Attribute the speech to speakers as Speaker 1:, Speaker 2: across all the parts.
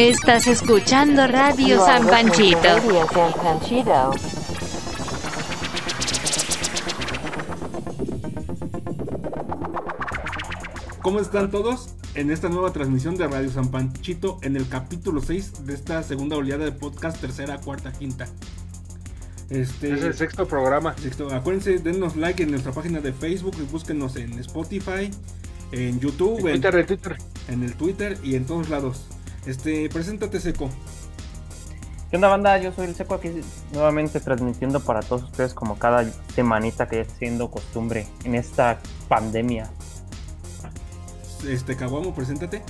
Speaker 1: Estás escuchando Radio San Panchito.
Speaker 2: Radio San Panchito.
Speaker 3: ¿Cómo están todos? En esta nueva transmisión de Radio San Panchito, en el capítulo 6 de esta segunda oleada de podcast, tercera, cuarta, quinta. Este,
Speaker 4: Es el sexto programa.
Speaker 3: sexto. Acuérdense, denos like en nuestra página de Facebook y búsquenos en Spotify, en YouTube,
Speaker 4: En
Speaker 3: en,
Speaker 4: Twitter, en Twitter.
Speaker 3: en el Twitter y en todos lados. Este, preséntate, Seco.
Speaker 5: ¿Qué onda banda? Yo soy el Seco aquí nuevamente transmitiendo para todos ustedes como cada semanita que es siendo costumbre en esta pandemia.
Speaker 3: Este, Caguamo, preséntate.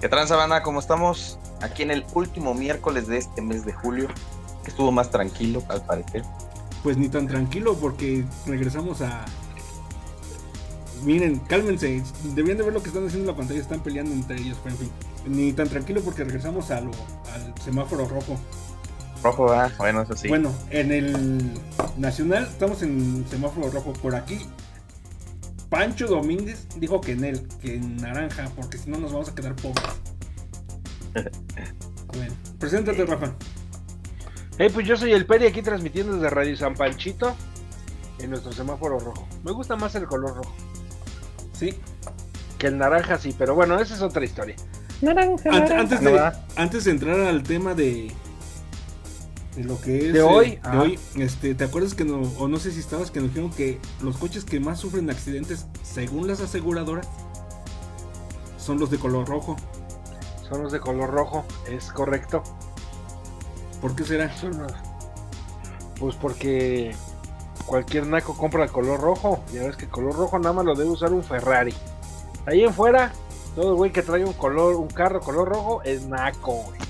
Speaker 6: ¿Qué tranza, banda? ¿Cómo estamos? Aquí en el último miércoles de este mes de julio, que estuvo más tranquilo, al parecer.
Speaker 3: Pues ni tan tranquilo porque regresamos a... Miren, cálmense, debían de ver lo que están haciendo en la pantalla, están peleando entre ellos, pero en fin. Ni tan tranquilo porque regresamos a lo, al semáforo rojo.
Speaker 6: Rojo, ah, bueno, eso sí.
Speaker 3: Bueno, en el nacional estamos en semáforo rojo. Por aquí, Pancho Domínguez dijo que en él, que en naranja, porque si no nos vamos a quedar pobres. Bueno, preséntate, Rafa.
Speaker 4: Hey, pues yo soy el Peri aquí transmitiendo desde Radio San Panchito en nuestro semáforo rojo. Me gusta más el color rojo
Speaker 3: Sí,
Speaker 4: que el naranja, sí, pero bueno, esa es otra historia.
Speaker 5: Naranja,
Speaker 3: Ant-
Speaker 5: naranja.
Speaker 3: antes,
Speaker 5: ¿No
Speaker 3: de, antes de entrar al tema de, de lo que es
Speaker 4: ¿De hoy?
Speaker 3: eh, de hoy, este, ¿te acuerdas que no, o no sé si estabas que nos dijeron que los coches que más sufren accidentes, según las aseguradoras, son los de color rojo?
Speaker 4: Son los de color rojo, es correcto.
Speaker 3: ¿Por qué será?
Speaker 4: Son los- Pues porque cualquier naco compra el color rojo. Ya ves que el color rojo nada más lo debe usar un Ferrari. Ahí en fuera, todo güey que trae un color, un carro color rojo es naco, güey.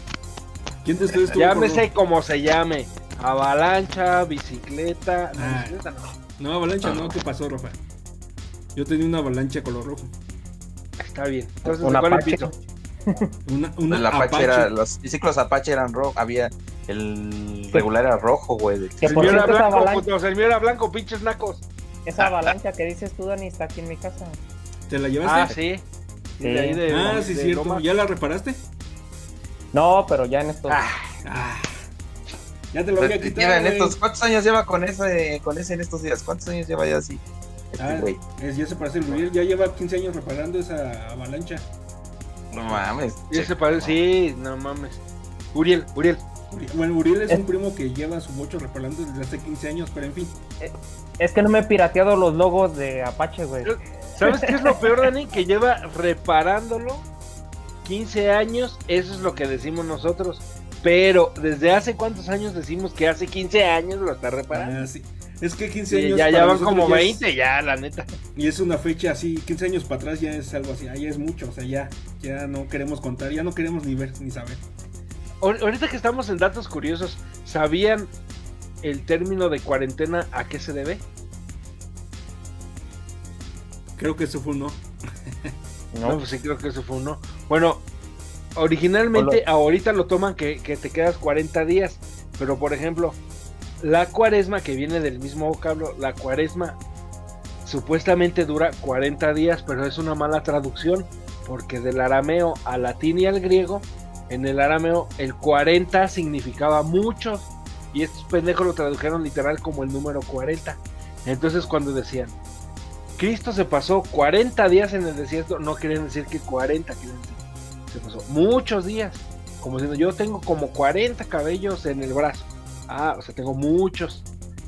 Speaker 3: ¿Quién de ustedes tuvo
Speaker 4: Llámese
Speaker 3: color-
Speaker 4: como se llame. Avalancha, bicicleta. No,
Speaker 3: Ah.
Speaker 4: bicicleta no.
Speaker 3: No, avalancha, no, ¿qué pasó, Rafa? Yo tenía una avalancha color rojo.
Speaker 4: Está bien. Entonces,
Speaker 5: Un
Speaker 4: ¿de cuál
Speaker 5: Apache.
Speaker 3: Una, una
Speaker 6: el Apache,
Speaker 3: Apache.
Speaker 6: era, los ciclos Apache eran rojos, había el regular era rojo, güey.
Speaker 5: Que
Speaker 4: El
Speaker 5: por
Speaker 4: mío era blanco, putos, el mío era blanco, pinches nacos.
Speaker 5: esa avalancha que dices tú, Dani, está aquí en mi casa.
Speaker 3: ¿Te la
Speaker 4: Ah,
Speaker 3: llevaste?
Speaker 4: sí.
Speaker 5: Sí.
Speaker 4: De ahí de-
Speaker 3: Ah,
Speaker 4: de
Speaker 3: sí, cierto. ¿Ya la reparaste?
Speaker 5: No, pero ya en estos...
Speaker 4: Ah,
Speaker 3: Ah, ya te lo había
Speaker 6: Lleva
Speaker 3: quitado.
Speaker 6: en
Speaker 3: güey.
Speaker 6: estos, ¿Cuántos años lleva con ese, con ese en estos días? ¿Cuántos años lleva ya así? Este
Speaker 3: Ah,
Speaker 6: güey.
Speaker 3: es, ya se parece el Uriel, ya lleva 15 años reparando esa avalancha.
Speaker 6: No mames.
Speaker 4: y ese parece, sí, no mames. Uriel, Uriel.
Speaker 3: Uriel- Bueno, Uriel es
Speaker 5: Eh.
Speaker 3: un primo que lleva su bocho reparando desde hace 15 años, pero en fin.
Speaker 5: Es que no me he pirateado los logos de Apache, güey.
Speaker 4: ¿Sabes qué es lo peor, Dani? Que lleva reparándolo 15 años, eso es lo que decimos nosotros. Pero, ¿desde hace cuántos años decimos que hace 15 años lo está reparando?
Speaker 3: Ah, sí. Es que 15
Speaker 4: Sí,
Speaker 3: años.
Speaker 4: ya, ya van como
Speaker 3: ya
Speaker 4: 20, ya, la neta.
Speaker 3: Es, y es una fecha así, 15 años para atrás ya es algo así. Ahí es mucho, o sea, ya, ya no queremos contar, ya no queremos ni ver ni saber.
Speaker 4: Ahor- Ahorita que estamos en datos curiosos, ¿sabían el término de cuarentena a qué se debe?
Speaker 3: Creo que eso fue un no.
Speaker 4: No,
Speaker 5: No,
Speaker 4: pues sí, creo que eso fue uno. Bueno, originalmente ahorita lo toman que, que te quedas 40 días, pero por ejemplo, la cuaresma, que viene del mismo vocablo, la cuaresma supuestamente dura 40 días, pero es una mala traducción, porque del arameo al latín y al griego, en el arameo el 40 significaba muchos, y estos pendejos lo tradujeron literal como el número 40. Entonces cuando decían, Cristo se pasó 40 días en el desierto, no querían decir que 40, querían decir, se pasó muchos días. Como diciendo, yo tengo como 40 cabellos en el brazo. Ah, o sea, tengo muchos.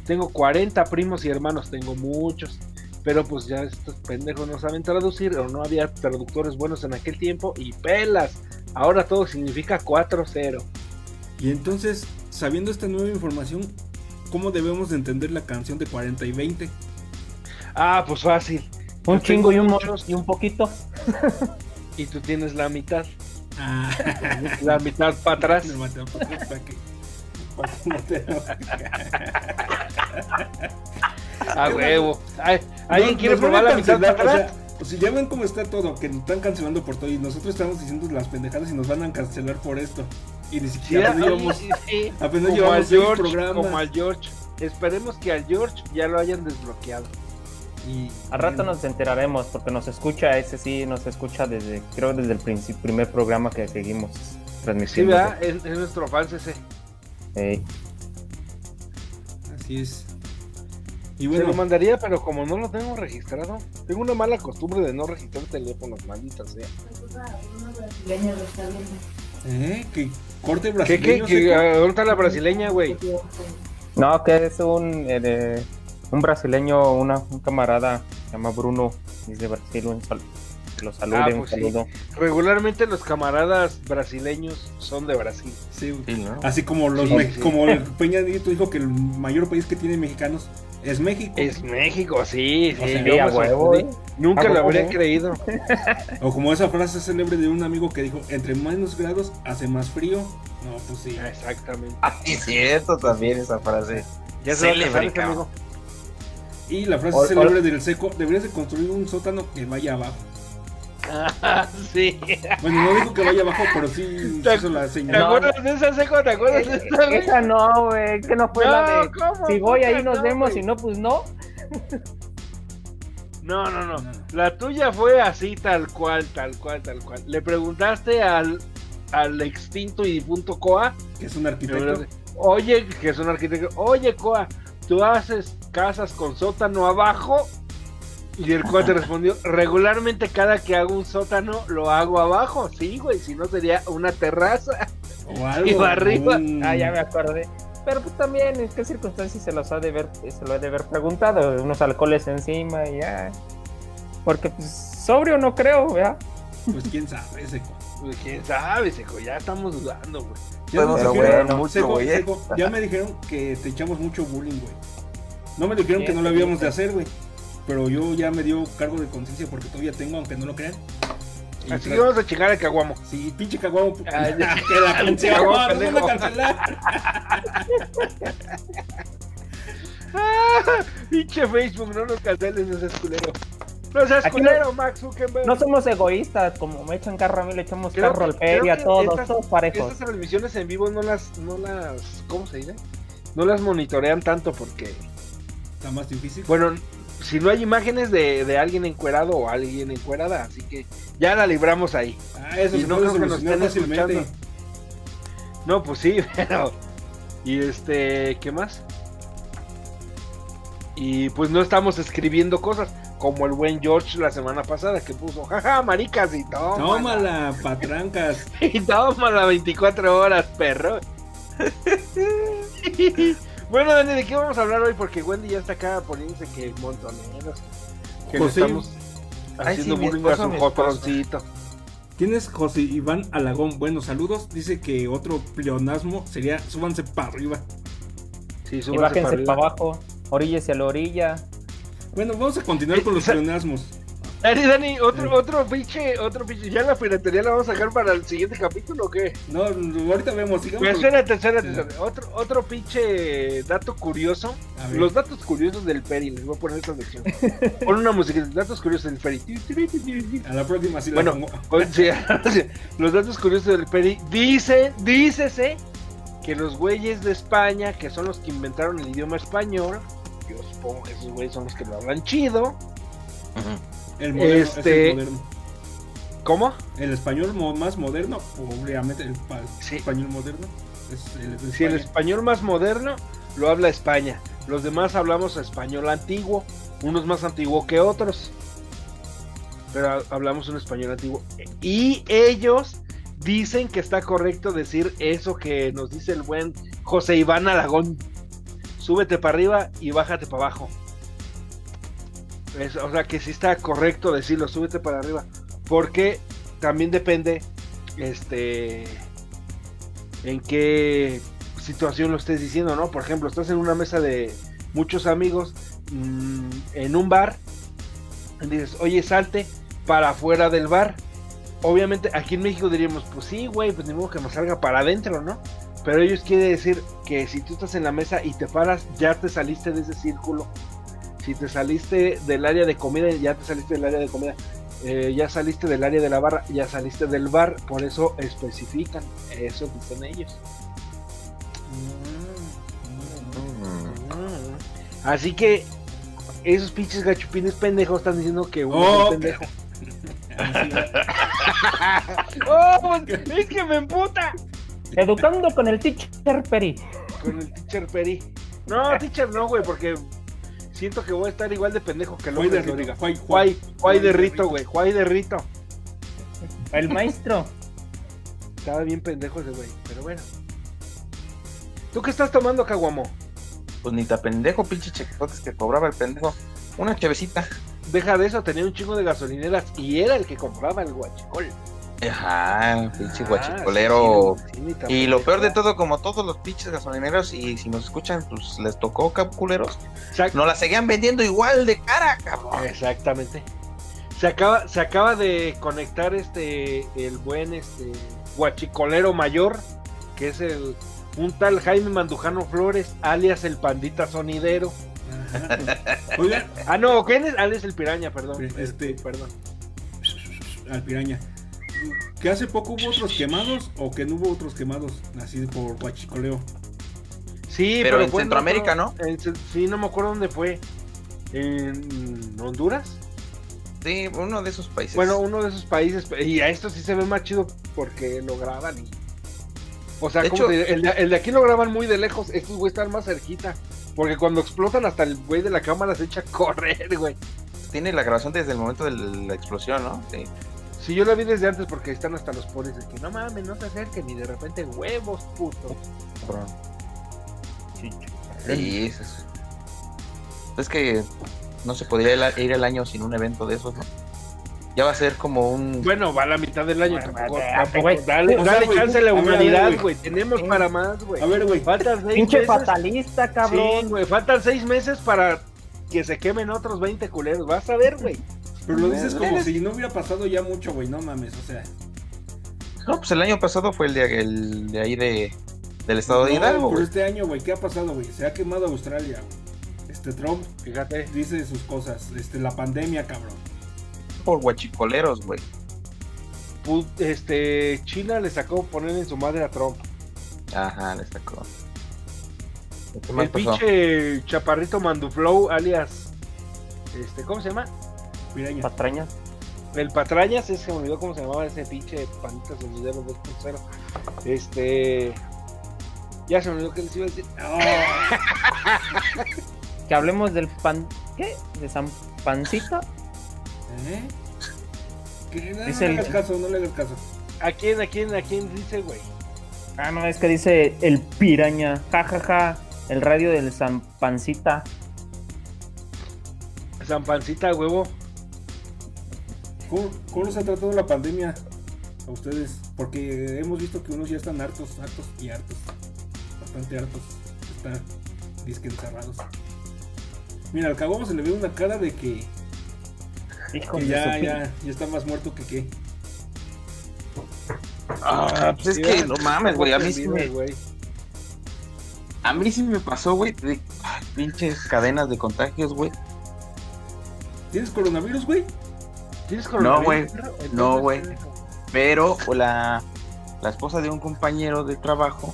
Speaker 4: Tengo 40 primos y hermanos, tengo muchos. Pero pues ya estos pendejos no saben traducir o no había traductores buenos en aquel tiempo y pelas. Ahora todo significa 4-0.
Speaker 3: Y entonces, sabiendo esta nueva información, ¿cómo debemos de entender la canción de 40 y 20?
Speaker 4: Ah, pues fácil.
Speaker 5: un
Speaker 4: Yo
Speaker 5: chingo y un,
Speaker 4: muchos.
Speaker 5: y un poquito.
Speaker 4: Y tú tienes la mitad.
Speaker 3: Ah,
Speaker 4: La mitad para atrás.
Speaker 3: Me maté, ¿para qué? ¿Para qué? ¿Para qué no te lo-
Speaker 4: A huevo. ¿Alguien
Speaker 3: No,
Speaker 4: quiere probar la mitad para atrás?
Speaker 3: O sea, si ya ven cómo está todo, que nos están cancelando por todo y nosotros estamos diciendo las pendejadas y nos van a cancelar por esto. Y ni
Speaker 4: Sí,
Speaker 3: siquiera
Speaker 4: ay,
Speaker 3: llevamos,
Speaker 4: sí,
Speaker 3: apenas
Speaker 4: como
Speaker 3: llevamos
Speaker 4: al
Speaker 3: seis
Speaker 4: George,
Speaker 3: programas.
Speaker 4: como al George. Esperemos que al George ya lo hayan desbloqueado.
Speaker 3: Y,
Speaker 5: Al rato nos enteraremos porque nos escucha, ese sí nos escucha desde, creo desde el principio, primer programa que seguimos.
Speaker 4: Sí,
Speaker 5: transmitiendo.
Speaker 4: ¿verdad? Es, es nuestro fans ese.
Speaker 5: Ey.
Speaker 3: Así es. Y
Speaker 4: Se lo mandaría, pero como no lo tengo registrado, tengo una mala costumbre de no registrar teléfonos, malditas sea.
Speaker 3: ¿eh? que corte
Speaker 4: ¿Qué,
Speaker 3: brasileño.
Speaker 4: qué, qué?
Speaker 3: seco.
Speaker 4: ¿Dónde está la brasileña, güey?
Speaker 5: No, que es un, eh, un brasileño, una, un camarada, se llama Bruno, es de Brasil, un sal- que lo salude,
Speaker 4: Ah,
Speaker 5: un
Speaker 4: pues sí.
Speaker 5: saludo.
Speaker 4: Regularmente los camaradas brasileños son de Brasil.
Speaker 3: Sí, güey.
Speaker 6: Sí, ¿no?
Speaker 3: Así como los
Speaker 4: sí.
Speaker 3: como el Peña Nieto dijo que el mayor país que tiene mexicanos es México.
Speaker 4: Es México, sí, sí.
Speaker 3: O sea,
Speaker 5: Sí, a huevo, eh.
Speaker 4: Nunca
Speaker 5: A
Speaker 4: lo habría creído.
Speaker 3: O como esa frase célebre de un amigo que dijo, entre menos grados hace más frío. No, pues sí.
Speaker 4: Exactamente.
Speaker 6: Ah, sí, cierto también esa frase.
Speaker 4: Ya se va a
Speaker 6: Célebre,
Speaker 4: casar ese
Speaker 6: cabrón.
Speaker 4: amigo.
Speaker 3: Y la frase
Speaker 5: Ol-
Speaker 3: célebre del seco, deberías de construir un sótano que vaya abajo.
Speaker 4: Ah, sí.
Speaker 3: Bueno, no dijo que vaya abajo, pero sí
Speaker 4: Te-
Speaker 3: hizo la
Speaker 4: ¿Te
Speaker 3: señal.
Speaker 5: No,
Speaker 4: acuerdas de esa seco? ¿Te acuerdas de esa, güey?
Speaker 5: Esa no, güey, que no fue
Speaker 4: No,
Speaker 5: la de.
Speaker 4: ¿cómo?
Speaker 5: Si voy ahí nos
Speaker 4: no,
Speaker 5: vemos, si no, pues no.
Speaker 4: No, no, no.
Speaker 3: No.
Speaker 4: La tuya fue así, tal cual, tal cual, tal cual. Le preguntaste al, al extinto y difunto Coa,
Speaker 3: Que es un arquitecto.
Speaker 4: oye, que es un arquitecto, oye Coa, ¿tú haces casas con sótano abajo? Y el Coa te respondió, regularmente cada que hago un sótano lo hago abajo. Sí, güey, si no sería una terraza.
Speaker 3: O algo.
Speaker 4: Y va arriba.
Speaker 3: un-
Speaker 5: Ah, ya me acordé. Pero pues también, ¿en qué circunstancias se los ha de ver, se lo ha de haber preguntado? Unos alcoholes encima y ya. Porque pues sobrio no creo, ¿verdad?
Speaker 3: Pues quién sabe, seco.
Speaker 4: Pues, ¿Quién sabe, seco? Ya estamos dudando, güey.
Speaker 3: Ya
Speaker 5: pero
Speaker 3: dijeron,
Speaker 5: bueno,
Speaker 6: mucho,
Speaker 3: Seco,
Speaker 6: güey.
Speaker 3: Seco, ya me dijeron que te echamos mucho bullying, güey. No me dijeron que no lo habíamos de hacer, güey. Pero yo ya me dio cargo de conciencia porque todavía tengo, aunque no lo crean. Y
Speaker 4: Así que vamos a chingar a Caguamo.
Speaker 3: Sí, pinche caguamo.
Speaker 4: Ya.
Speaker 3: que la canción,
Speaker 4: Caguamo,
Speaker 3: no, nos van a
Speaker 4: pendejo.
Speaker 3: cancelar.
Speaker 4: ¡Ah! Pinche Facebook, no nos canceles, no seas culero. No seas
Speaker 5: Aquí
Speaker 4: culero, Max Zuckerberg.
Speaker 5: No somos egoístas, como me echan carro a mí, le echamos
Speaker 4: Creo
Speaker 5: carro al Peri, a todos,
Speaker 4: estas-
Speaker 5: todos parejos.
Speaker 4: Estas transmisiones en vivo no las, no las, ¿cómo se dice? No las monitorean tanto porque,
Speaker 3: Está más difícil.
Speaker 4: bueno, si no hay imágenes de, de alguien encuerado o alguien encuerada, así que ya la libramos ahí.
Speaker 3: Ah, eso
Speaker 4: y no creo que nos estén
Speaker 3: fácilmente.
Speaker 4: escuchando. No, pues sí, pero. Y este, ¿qué más? Y pues no estamos escribiendo cosas como el buen George la semana pasada que puso, jaja, maricas y toma.
Speaker 3: Tómala, patrancas.
Speaker 4: Y tómala 24 horas, perro. bueno, Dani, ¿de qué vamos a hablar hoy? Porque Wendy ya está acá poniéndose que montoneros. Que le
Speaker 3: José.
Speaker 4: estamos
Speaker 6: Ay,
Speaker 4: haciendo
Speaker 6: sí, mi
Speaker 4: bullying a
Speaker 6: esposo,
Speaker 4: su
Speaker 6: mi esposo.
Speaker 4: jotroncito.
Speaker 3: Tienes José Iván Alagón. Buenos saludos. Dice que otro pleonasmo sería súbanse para arriba.
Speaker 4: Sí,
Speaker 5: Y
Speaker 4: súbanse
Speaker 5: bájense
Speaker 4: para
Speaker 5: abajo, oríllese a la orilla.
Speaker 3: Bueno, vamos a continuar con los pleonasmos.
Speaker 4: Dani, Dani, otro, otro pinche, otro pinche. ¿Ya la piratería la vamos a sacar para el siguiente capítulo o qué?
Speaker 3: No, ahorita vemos. Sigamos.
Speaker 4: Pero
Speaker 3: con-
Speaker 4: espérate, espérate, espérate. Otro, otro pinche dato curioso. Los datos curiosos del Peri. Les voy a poner esta sección. Pon una música. Datos curiosos del Peri.
Speaker 3: A la próxima sí la
Speaker 4: Bueno, o sea, los datos curiosos del Peri. Dice, dícese que los güeyes de España, que son los que inventaron el idioma español, yo supongo que esos güeyes son los que lo hablan chido.
Speaker 6: Ujú.
Speaker 3: El moderno
Speaker 4: este-
Speaker 3: es el moderno.
Speaker 4: ¿Cómo?
Speaker 3: El español más moderno, obviamente el
Speaker 4: Sí.
Speaker 3: español moderno es el de
Speaker 4: Si el español más moderno lo habla España, los demás hablamos español antiguo, unos más antiguo que otros, pero ha- hablamos un español antiguo. Y ellos dicen que está correcto decir eso que nos dice el buen José Iván Aragón. Súbete para arriba y bájate para abajo. O sea que sí está correcto decirlo, súbete para arriba. Porque también depende este en qué situación lo estés diciendo, ¿no? Por ejemplo, estás en una mesa de muchos amigos mm, en un bar y dices, oye, salte para afuera del bar. Obviamente aquí en México diríamos, pues sí, güey, pues ni modo que me salga para adentro, ¿no? Pero ellos quieren decir que si tú estás en la mesa y te paras, ya te saliste de ese círculo. Si te saliste del área de comida, ya te saliste del área de comida. Eh, ya saliste del área de la barra, ya saliste del bar, por eso especifican, eso dicen ellos. Así que esos pinches gachupines pendejos están diciendo que uno
Speaker 3: Oh,
Speaker 4: es el pendejo. ¡Oh! pues, es que me emputa.
Speaker 5: Educando con el teacher Peri.
Speaker 4: Con el teacher Peri. No, teacher no, güey, porque siento que voy a estar igual de pendejo que
Speaker 3: Juay de
Speaker 4: López
Speaker 3: Rito,
Speaker 4: Dóriga.
Speaker 3: Juay,
Speaker 4: Juay, Juay de Rito, güey. Juay de Rito.
Speaker 5: El maestro.
Speaker 4: Estaba bien pendejo ese güey, pero bueno. ¿Tú qué estás tomando, Caguamo?
Speaker 6: Pues ni te pendejo, pinche chequepotes que cobraba el pendejo. Una chevecita.
Speaker 4: Deja de eso, tenía un chingo de gasolineras y era el que compraba el guachicol.
Speaker 6: Ajá, pinche
Speaker 4: Ah,
Speaker 6: guachicolero.
Speaker 4: sí, sí, sí, ni tan
Speaker 6: Y lo peor de todo, como todos los pinches gasolineros, y si nos escuchan, pues les tocó, cap- culeros.
Speaker 4: Exact-
Speaker 6: Nos la seguían vendiendo igual de cara, cabrón.
Speaker 4: Exactamente. Se acaba, se acaba de conectar este el buen este guachicolero mayor, que es el un tal Jaime Mandujano Flores, alias el pandita sonidero.
Speaker 3: Oigan,
Speaker 4: Ah, no, ¿quién es? Alias el piraña, perdón.
Speaker 3: Este-
Speaker 4: perdón.
Speaker 3: al piraña. Que hace poco hubo otros quemados o que no hubo otros quemados, así por guachicoleo.
Speaker 4: Sí,
Speaker 6: Pero
Speaker 4: pero,
Speaker 6: en
Speaker 4: fue
Speaker 6: Centroamérica,
Speaker 4: otro- en sí, no me acuerdo dónde fue. ¿En Honduras?
Speaker 6: Sí, uno de esos países.
Speaker 4: Bueno, uno de esos países. Y a esto sí se ve más chido porque lo graban y. O sea,
Speaker 6: De
Speaker 4: ¿cómo
Speaker 6: hecho-
Speaker 4: te diré? el, de, el de aquí lo graban muy de lejos. Estos güey están más cerquita. Porque cuando explotan, hasta el güey de la cámara se echa a correr, güey.
Speaker 6: tiene la grabación desde el momento de la explosión, ¿no? Sí.
Speaker 4: Sí, yo la vi desde antes porque están hasta los polis de que no mames, no se acerquen. Y de repente, huevos, puto.
Speaker 6: cabrón. Sí, es, es- es que no se podría ir el año sin un evento de esos, ¿no? Ya va a ser como un...
Speaker 4: Bueno, va a la mitad del año.
Speaker 5: Bueno,
Speaker 4: tampoco,
Speaker 5: espérate,
Speaker 4: tampoco-
Speaker 5: güey.
Speaker 4: dale
Speaker 3: O sea,
Speaker 4: dale
Speaker 3: güey,
Speaker 4: chance a la humanidad,
Speaker 3: güey.
Speaker 4: Tenemos
Speaker 5: Sí.
Speaker 4: para más, güey.
Speaker 3: A ver, güey.
Speaker 4: Faltan seis
Speaker 5: Pinche
Speaker 4: meses.
Speaker 5: fatalista, cabrón.
Speaker 4: Sí, güey, faltan seis meses para que se quemen otros 20 culeros. Vas a ver, güey.
Speaker 3: Pero lo dices como
Speaker 6: Eres-
Speaker 3: si no hubiera pasado ya mucho, güey. No mames, o sea.
Speaker 6: No, pues el año pasado fue el de, el de ahí de, del estado de Hidalgo,
Speaker 3: pero
Speaker 6: güey.
Speaker 3: este año, güey, ¿qué ha pasado, güey? Se ha quemado Australia, güey. Este Trump
Speaker 4: Fíjate.
Speaker 3: dice sus cosas. Este, la pandemia, cabrón.
Speaker 6: Por guachicoleros, güey.
Speaker 4: Este, China le sacó poner en su madre a Trump.
Speaker 6: Ajá, le sacó. ¿Qué más
Speaker 4: El
Speaker 6: pasó?
Speaker 4: pinche chaparrito Manduflow, alias. Este, ¿cómo se llama?
Speaker 3: Piraña.
Speaker 5: Patrañas.
Speaker 4: El Patrañas, ese se me olvidó cómo se llamaba ese pinche panita sonidero 2.0. Este. Ya se me olvidó que les iba a decir.
Speaker 3: Oh,
Speaker 5: Que hablemos del pan. ¿Qué? ¿De San Pancita?
Speaker 3: ¿Eh? Que no,
Speaker 5: Es
Speaker 3: no
Speaker 5: el-
Speaker 3: le hagas caso, no le hagas caso.
Speaker 4: ¿A quién, a quién, a quién dice, güey?
Speaker 5: Ah, no, es que dice el piraña. Ja, ja, ja. El radio del San Pancita.
Speaker 4: San Pancita, huevo.
Speaker 3: ¿Cómo, ¿Cómo nos ha tratado la pandemia a ustedes? Porque hemos visto que unos ya están hartos, hartos y hartos. Bastante hartos. Están disque encerrados. Mira, al cabo se le ve una cara de que,
Speaker 5: Hijo
Speaker 3: que
Speaker 5: de
Speaker 3: ya, ya, ya está más muerto que qué.
Speaker 6: Ah, pues es que no mames, güey. A mí sí me, a mí sí me pasó, güey. de- ay, pinches cadenas de contagios, güey.
Speaker 3: ¿Tienes coronavirus, güey?
Speaker 4: ¿Tienes
Speaker 6: No, güey. No, güey. Pero la, la esposa de un compañero de trabajo.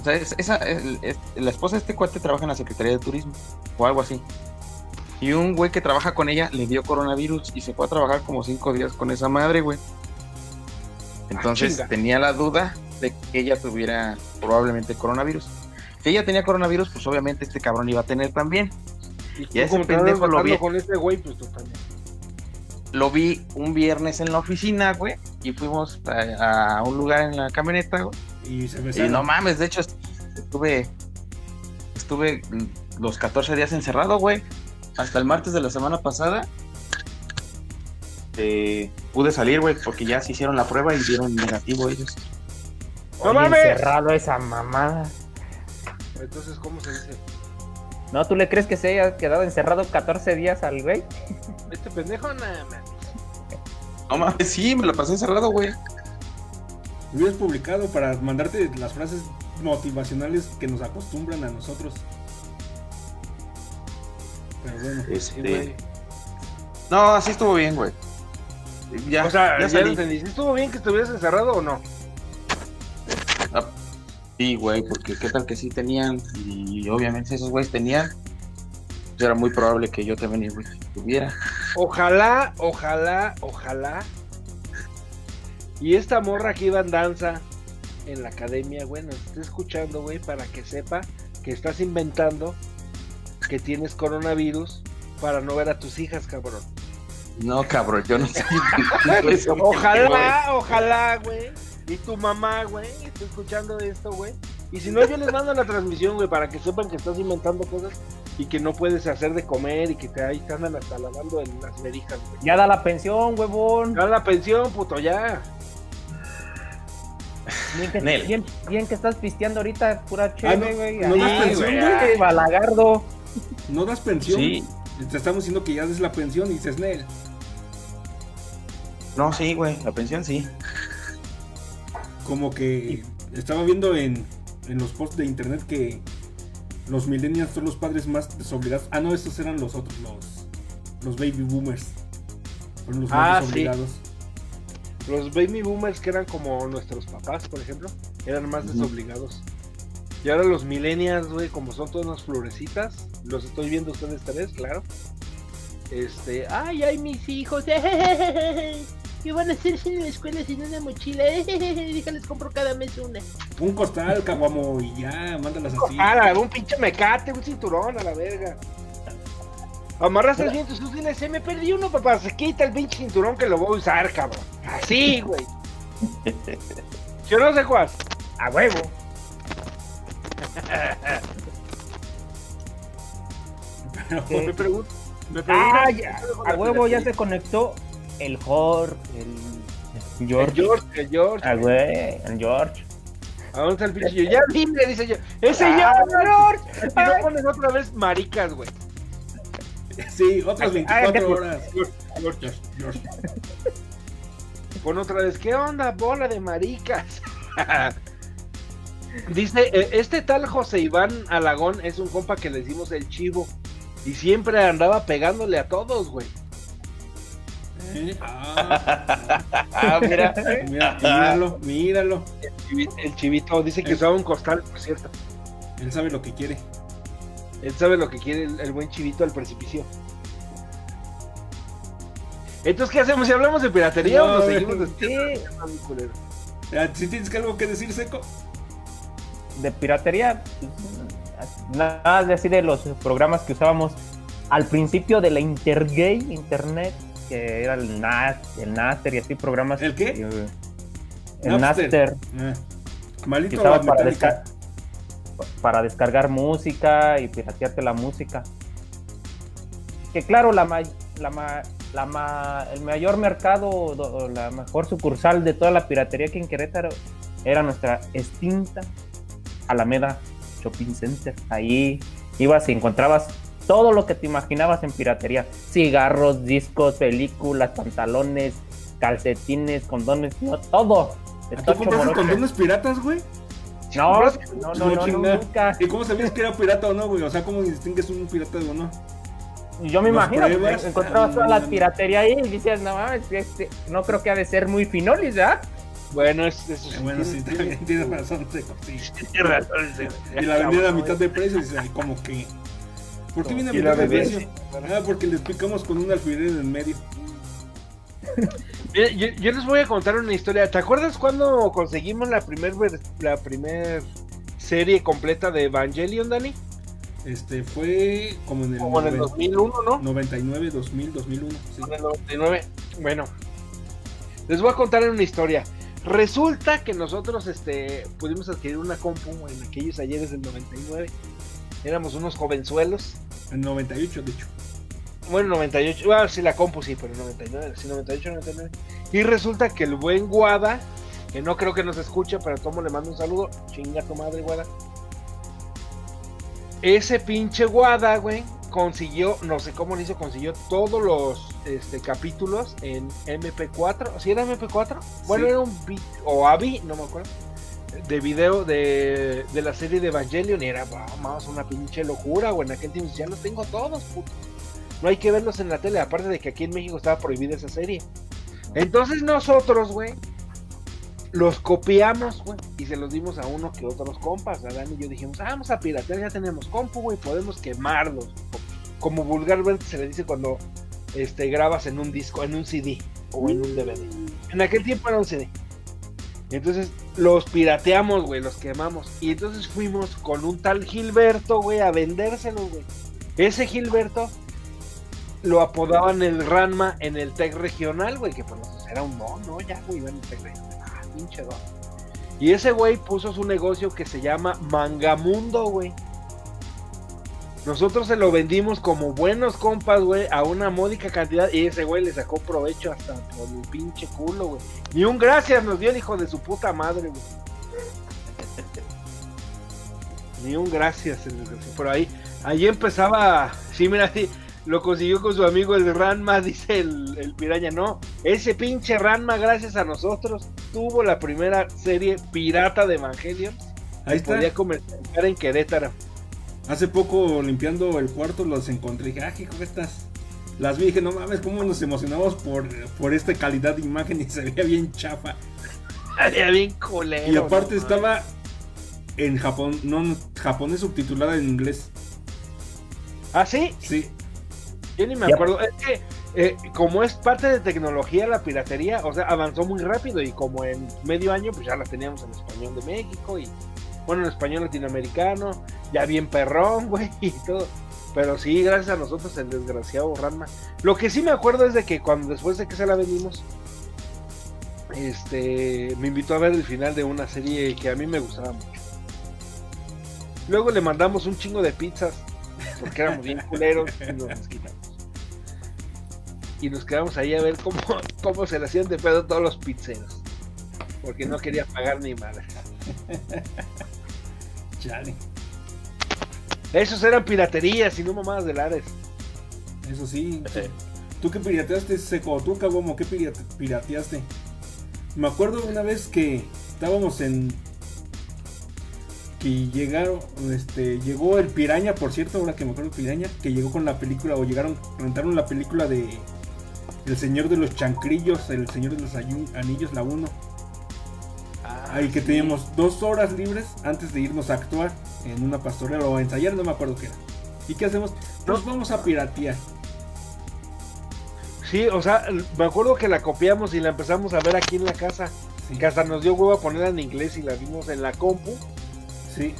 Speaker 6: O sea, es- esa, es- la esposa de este cuate trabaja en la Secretaría de Turismo o algo así. Y un güey que trabaja con ella le dio coronavirus y se fue a trabajar como cinco días con esa madre, güey. Entonces tenía la duda de que ella tuviera probablemente coronavirus. Si ella tenía coronavirus, pues obviamente este cabrón iba a tener también.
Speaker 4: Y tú
Speaker 6: ese pendejo lo vi.
Speaker 4: con ese güey, pues tú también.
Speaker 6: Lo vi un viernes en la oficina, güey, y fuimos a, a un lugar en la camioneta, güey.
Speaker 3: Y se
Speaker 6: Y no mames, de hecho estuve estuve los 14 días encerrado, güey. Hasta el martes de la semana pasada. Eh, pude salir, güey, porque ya se hicieron la prueba y dieron negativo ellos.
Speaker 4: ¡No mames!
Speaker 5: encerrado esa mamada.
Speaker 4: Entonces, ¿cómo se dice?
Speaker 5: ¿No? ¿Tú le crees que se haya quedado encerrado 14 días al güey?
Speaker 4: Este pendejo, nada más.
Speaker 6: No mames, sí, me lo pasé encerrado, güey.
Speaker 3: Hubieras publicado para mandarte las frases motivacionales que nos acostumbran a nosotros. Pero bueno.
Speaker 6: Este... No, así estuvo bien, güey. Ya,
Speaker 4: o sea,
Speaker 6: ya
Speaker 4: ya, lo entendí. ¿Sí ¿Estuvo bien que estuvieras encerrado o no?
Speaker 6: Sí, güey, porque qué tal que sí tenían, y obviamente esos güeyes tenían, pues era muy probable que yo también güey, tuviera.
Speaker 4: Ojalá, ojalá, ojalá Y esta morra que iba en danza en la academia, güey, nos está escuchando, güey, para que sepa que estás inventando que tienes coronavirus para no ver a tus hijas, cabrón.
Speaker 6: No, cabrón, yo no sé.
Speaker 4: Ojalá, ojalá, güey. Y tu mamá, güey, está escuchando esto, güey. Y si no, yo les mando la transmisión, güey, para que sepan que estás inventando cosas y que no puedes hacer de comer y que te ahí te andan hasta lavando en las verijas, güey.
Speaker 5: Ya da la pensión, huevón.
Speaker 4: Da la pensión, puto, ya.
Speaker 5: Bien que,
Speaker 6: Nel.
Speaker 5: bien, bien que estás pisteando ahorita, pura
Speaker 3: Ah,
Speaker 5: chévere,
Speaker 3: no,
Speaker 5: güey.
Speaker 3: no
Speaker 5: Ahí,
Speaker 3: das pensión,
Speaker 5: güey,
Speaker 3: güey.
Speaker 5: Balagardo.
Speaker 3: No das pensión.
Speaker 6: Sí.
Speaker 3: Te estamos diciendo que ya des la pensión y dices, Nel.
Speaker 6: No, sí, güey, la pensión sí.
Speaker 3: Como que estaba viendo en, en los posts de internet que los millennials son los padres más desobligados. Ah, no, esos eran los otros, los, los baby boomers. Fueron los
Speaker 4: Ah,
Speaker 3: más
Speaker 4: sí.
Speaker 3: desobligados.
Speaker 4: Los baby boomers que eran como nuestros papás, por ejemplo, eran más desobligados. Y ahora los millennials, güey, como son todas unas florecitas, los estoy viendo ustedes tres, claro. Este, ay, ay, mis hijos, ¿qué van a hacer en la escuela sin una mochila? Déjales compro cada mes una.
Speaker 3: Un costal, caguamo, y ya, mándalas así.
Speaker 4: Ah, un pinche mecate, un cinturón a la verga. Amarraste bien tus útiles, se me perdió uno, papá. Se quita el pinche cinturón que lo voy a usar, cabrón. Así, güey. Yo no sé cuál.
Speaker 5: A huevo.
Speaker 3: Pero,
Speaker 5: ¿Qué?
Speaker 4: Me pregunto. Me
Speaker 5: Ah,
Speaker 4: pregunto.
Speaker 5: ya, a huevo ya se conectó el Jorge, el
Speaker 4: El
Speaker 5: George.
Speaker 4: George, el George.
Speaker 5: Ah, güey, el George.
Speaker 4: ¿A dónde está el pinche George? Ya dime, dice yo. ¡Ese
Speaker 5: Ah,
Speaker 4: George! Y no pones otra vez maricas, güey.
Speaker 3: sí, otras
Speaker 5: Ah,
Speaker 3: 24
Speaker 5: que-
Speaker 3: horas.
Speaker 4: George, George.
Speaker 3: George, George.
Speaker 4: Pon otra vez, ¿qué onda? Bola de maricas. Dice, eh, este tal José Iván Alagón es un compa que le decimos el chivo. Y siempre andaba pegándole a todos, güey.
Speaker 3: ¿Eh? Ah,
Speaker 6: Ah, mira.
Speaker 3: mira, míralo, míralo.
Speaker 4: El chivi- El chivito dice que usaba un costal, por cierto.
Speaker 3: Él sabe lo que quiere.
Speaker 4: Él sabe lo que quiere el, el buen chivito al precipicio. Entonces, ¿qué hacemos? ¿Si hablamos de piratería
Speaker 3: No,
Speaker 4: o nos seguimos de...
Speaker 3: Ah, Si tienes que algo que decir, Seco.
Speaker 5: de piratería, nada de así de los programas que usábamos al principio de la Intergay, Internet, que era el NAS, el Naster y así programas.
Speaker 3: ¿El qué?
Speaker 5: eh, El
Speaker 3: Napster.
Speaker 5: Naster,
Speaker 3: Ah,
Speaker 5: que
Speaker 3: Malito la
Speaker 5: para,
Speaker 3: metálica.
Speaker 5: desca- para descargar música y piratearte la música. Que claro, la, ma- la, ma- la ma- el mayor mercado, la mejor sucursal de toda la piratería aquí en Querétaro era nuestra extinta Alameda Shopping Center. Ahí ibas y encontrabas todo lo que te imaginabas en piratería. Cigarros, discos, películas, pantalones, calcetines, condones, no, todo.
Speaker 3: ¿Tú compraste condones piratas, güey?
Speaker 5: No, no, no, no, no, nunca.
Speaker 3: ¿Y cómo sabías que era pirata o no, güey? O sea, ¿cómo distingues un pirata de uno?
Speaker 5: Yo me
Speaker 3: ¿Los
Speaker 5: imagino, encontrabas toda la piratería ahí y dices, no mames, este, no creo que ha de ser muy finolis, ¿verdad?
Speaker 4: Bueno, es, eso sí
Speaker 3: Bueno,
Speaker 4: tiene-
Speaker 3: sí,
Speaker 4: tiene-
Speaker 3: también tienes razón, Seco, sí.
Speaker 4: tiene razón,
Speaker 3: Y la vendían a mitad de precio y como que... ¿Por qué viene a
Speaker 4: bebés.
Speaker 3: precio? Ah, porque les picamos con un alfiler en el medio.
Speaker 4: Mira, Yo, yo les voy a contar una historia. ¿Te acuerdas cuando conseguimos la primer la primer serie completa de Evangelion, Dani?
Speaker 3: Este, fue como en el,
Speaker 4: Como en el
Speaker 3: noven-
Speaker 4: 2001, ¿no?
Speaker 3: 99, 2000, 2001. Sí.
Speaker 4: En el 99. Bueno, les voy a contar una historia. Resulta que nosotros este, pudimos adquirir una compu en aquellos ayeres del 99. Éramos unos jovenzuelos.
Speaker 3: En 98, de hecho.
Speaker 4: Bueno, 98. Bueno, sí, la compu sí, pero 99. Sí, 98, 99. Y resulta que el buen Guada, que no creo que nos escuche, pero tomo le mando un saludo. Chinga tu madre, Guada. Ese pinche Guada, güey, consiguió, no sé cómo lo hizo, consiguió todos los este, capítulos en MP4. ¿Sí era MP4? Bueno,
Speaker 3: Sí.
Speaker 4: era un o AVI, no me acuerdo. De video de, de la serie de Evangelion. Y era, vamos, una pinche locura, güey. En aquel tiempo ya los tengo todos, puto. No hay que verlos en la tele, aparte de que aquí en México estaba prohibida esa serie. Entonces nosotros, güey, los copiamos, güey, y se los dimos a uno que otros compas. Adán y yo dijimos, ah, vamos a piratear, ya tenemos compu, güey, podemos quemarlos. Como vulgarmente se le dice cuando este, grabas en un disco, en un CD o en un DVD. En aquel tiempo era un CD. Entonces los pirateamos, güey, los quemamos. Y entonces fuimos con un tal Gilberto, güey, a vendérselos, güey. Ese Gilberto lo apodaban el Ranma en el Tech Regional, güey, que pues era un no, no, ya, güey, iba en el Tech Regional. Ah, pinche don. Y ese güey puso su negocio que se llama Mangamundo, güey. Nosotros se lo vendimos como buenos compas, güey, a una módica cantidad y ese güey le sacó provecho hasta por el pinche culo, güey. Ni un gracias nos dio el hijo de su puta madre, güey. Ni un gracias, pero ahí, ahí empezaba, sí, mira, sí, lo consiguió con su amigo el Ranma, dice el, el piraña, no, ese pinche Ranma, gracias a nosotros, tuvo la primera serie pirata de Evangelion.
Speaker 3: Ahí está.
Speaker 4: Podía comercializar en Querétaro.
Speaker 3: Hace poco limpiando el cuarto los encontré. Dije, ah, hijo, estas. Las vi y dije, no mames, cómo nos emocionamos por, por esta calidad de imagen y se veía bien chafa.
Speaker 4: Estaría bien culero.
Speaker 3: Y aparte
Speaker 4: no
Speaker 3: estaba en Japón, no japonés subtitulada en inglés.
Speaker 4: ¿Ah, sí?
Speaker 3: Sí.
Speaker 4: Yo ni me
Speaker 5: Ya.
Speaker 4: acuerdo. Es que, eh, como es parte de tecnología, la piratería, o sea, avanzó muy rápido y como en medio año, pues ya la teníamos en español de México y, bueno, en español latinoamericano, ya bien perrón, güey, y todo. Pero sí, gracias a nosotros, el desgraciado Ranma. Lo que sí me acuerdo es de que cuando después de que se la vendimos, este, me invitó a ver el final de una serie que a mí me gustaba mucho. Luego le mandamos un chingo de pizzas, porque éramos bien culeros y nos quitamos. Y nos quedamos ahí a ver cómo, cómo se le hacían de pedo todos los pizzeros. Porque no quería pagar ni madre.
Speaker 3: Chale.
Speaker 4: Esos eran piraterías y no mamadas de lares.
Speaker 3: Eso sí. ¿Tú qué pirateaste, Seco? ¿Tú, Cagomo, qué pirate- pirateaste? Me acuerdo una vez que estábamos en. Que llegaron, este, llegó el Piraña, por cierto, ahora que me acuerdo Piraña, que llegó con la película, o llegaron, rentaron la película de El Señor de los Chancrillos, El Señor de los Anillos, la 1. Ahí que teníamos dos horas libres antes de irnos a actuar en una pastorela o a ensayar, no me acuerdo qué era. ¿Y qué hacemos? Nos vamos a piratear.
Speaker 4: Sí, o sea, me acuerdo que la copiamos y la empezamos a ver aquí en la casa.
Speaker 3: Sí.
Speaker 4: Que hasta nos dio huevo a ponerla en inglés y la vimos en la compu,
Speaker 3: Sí,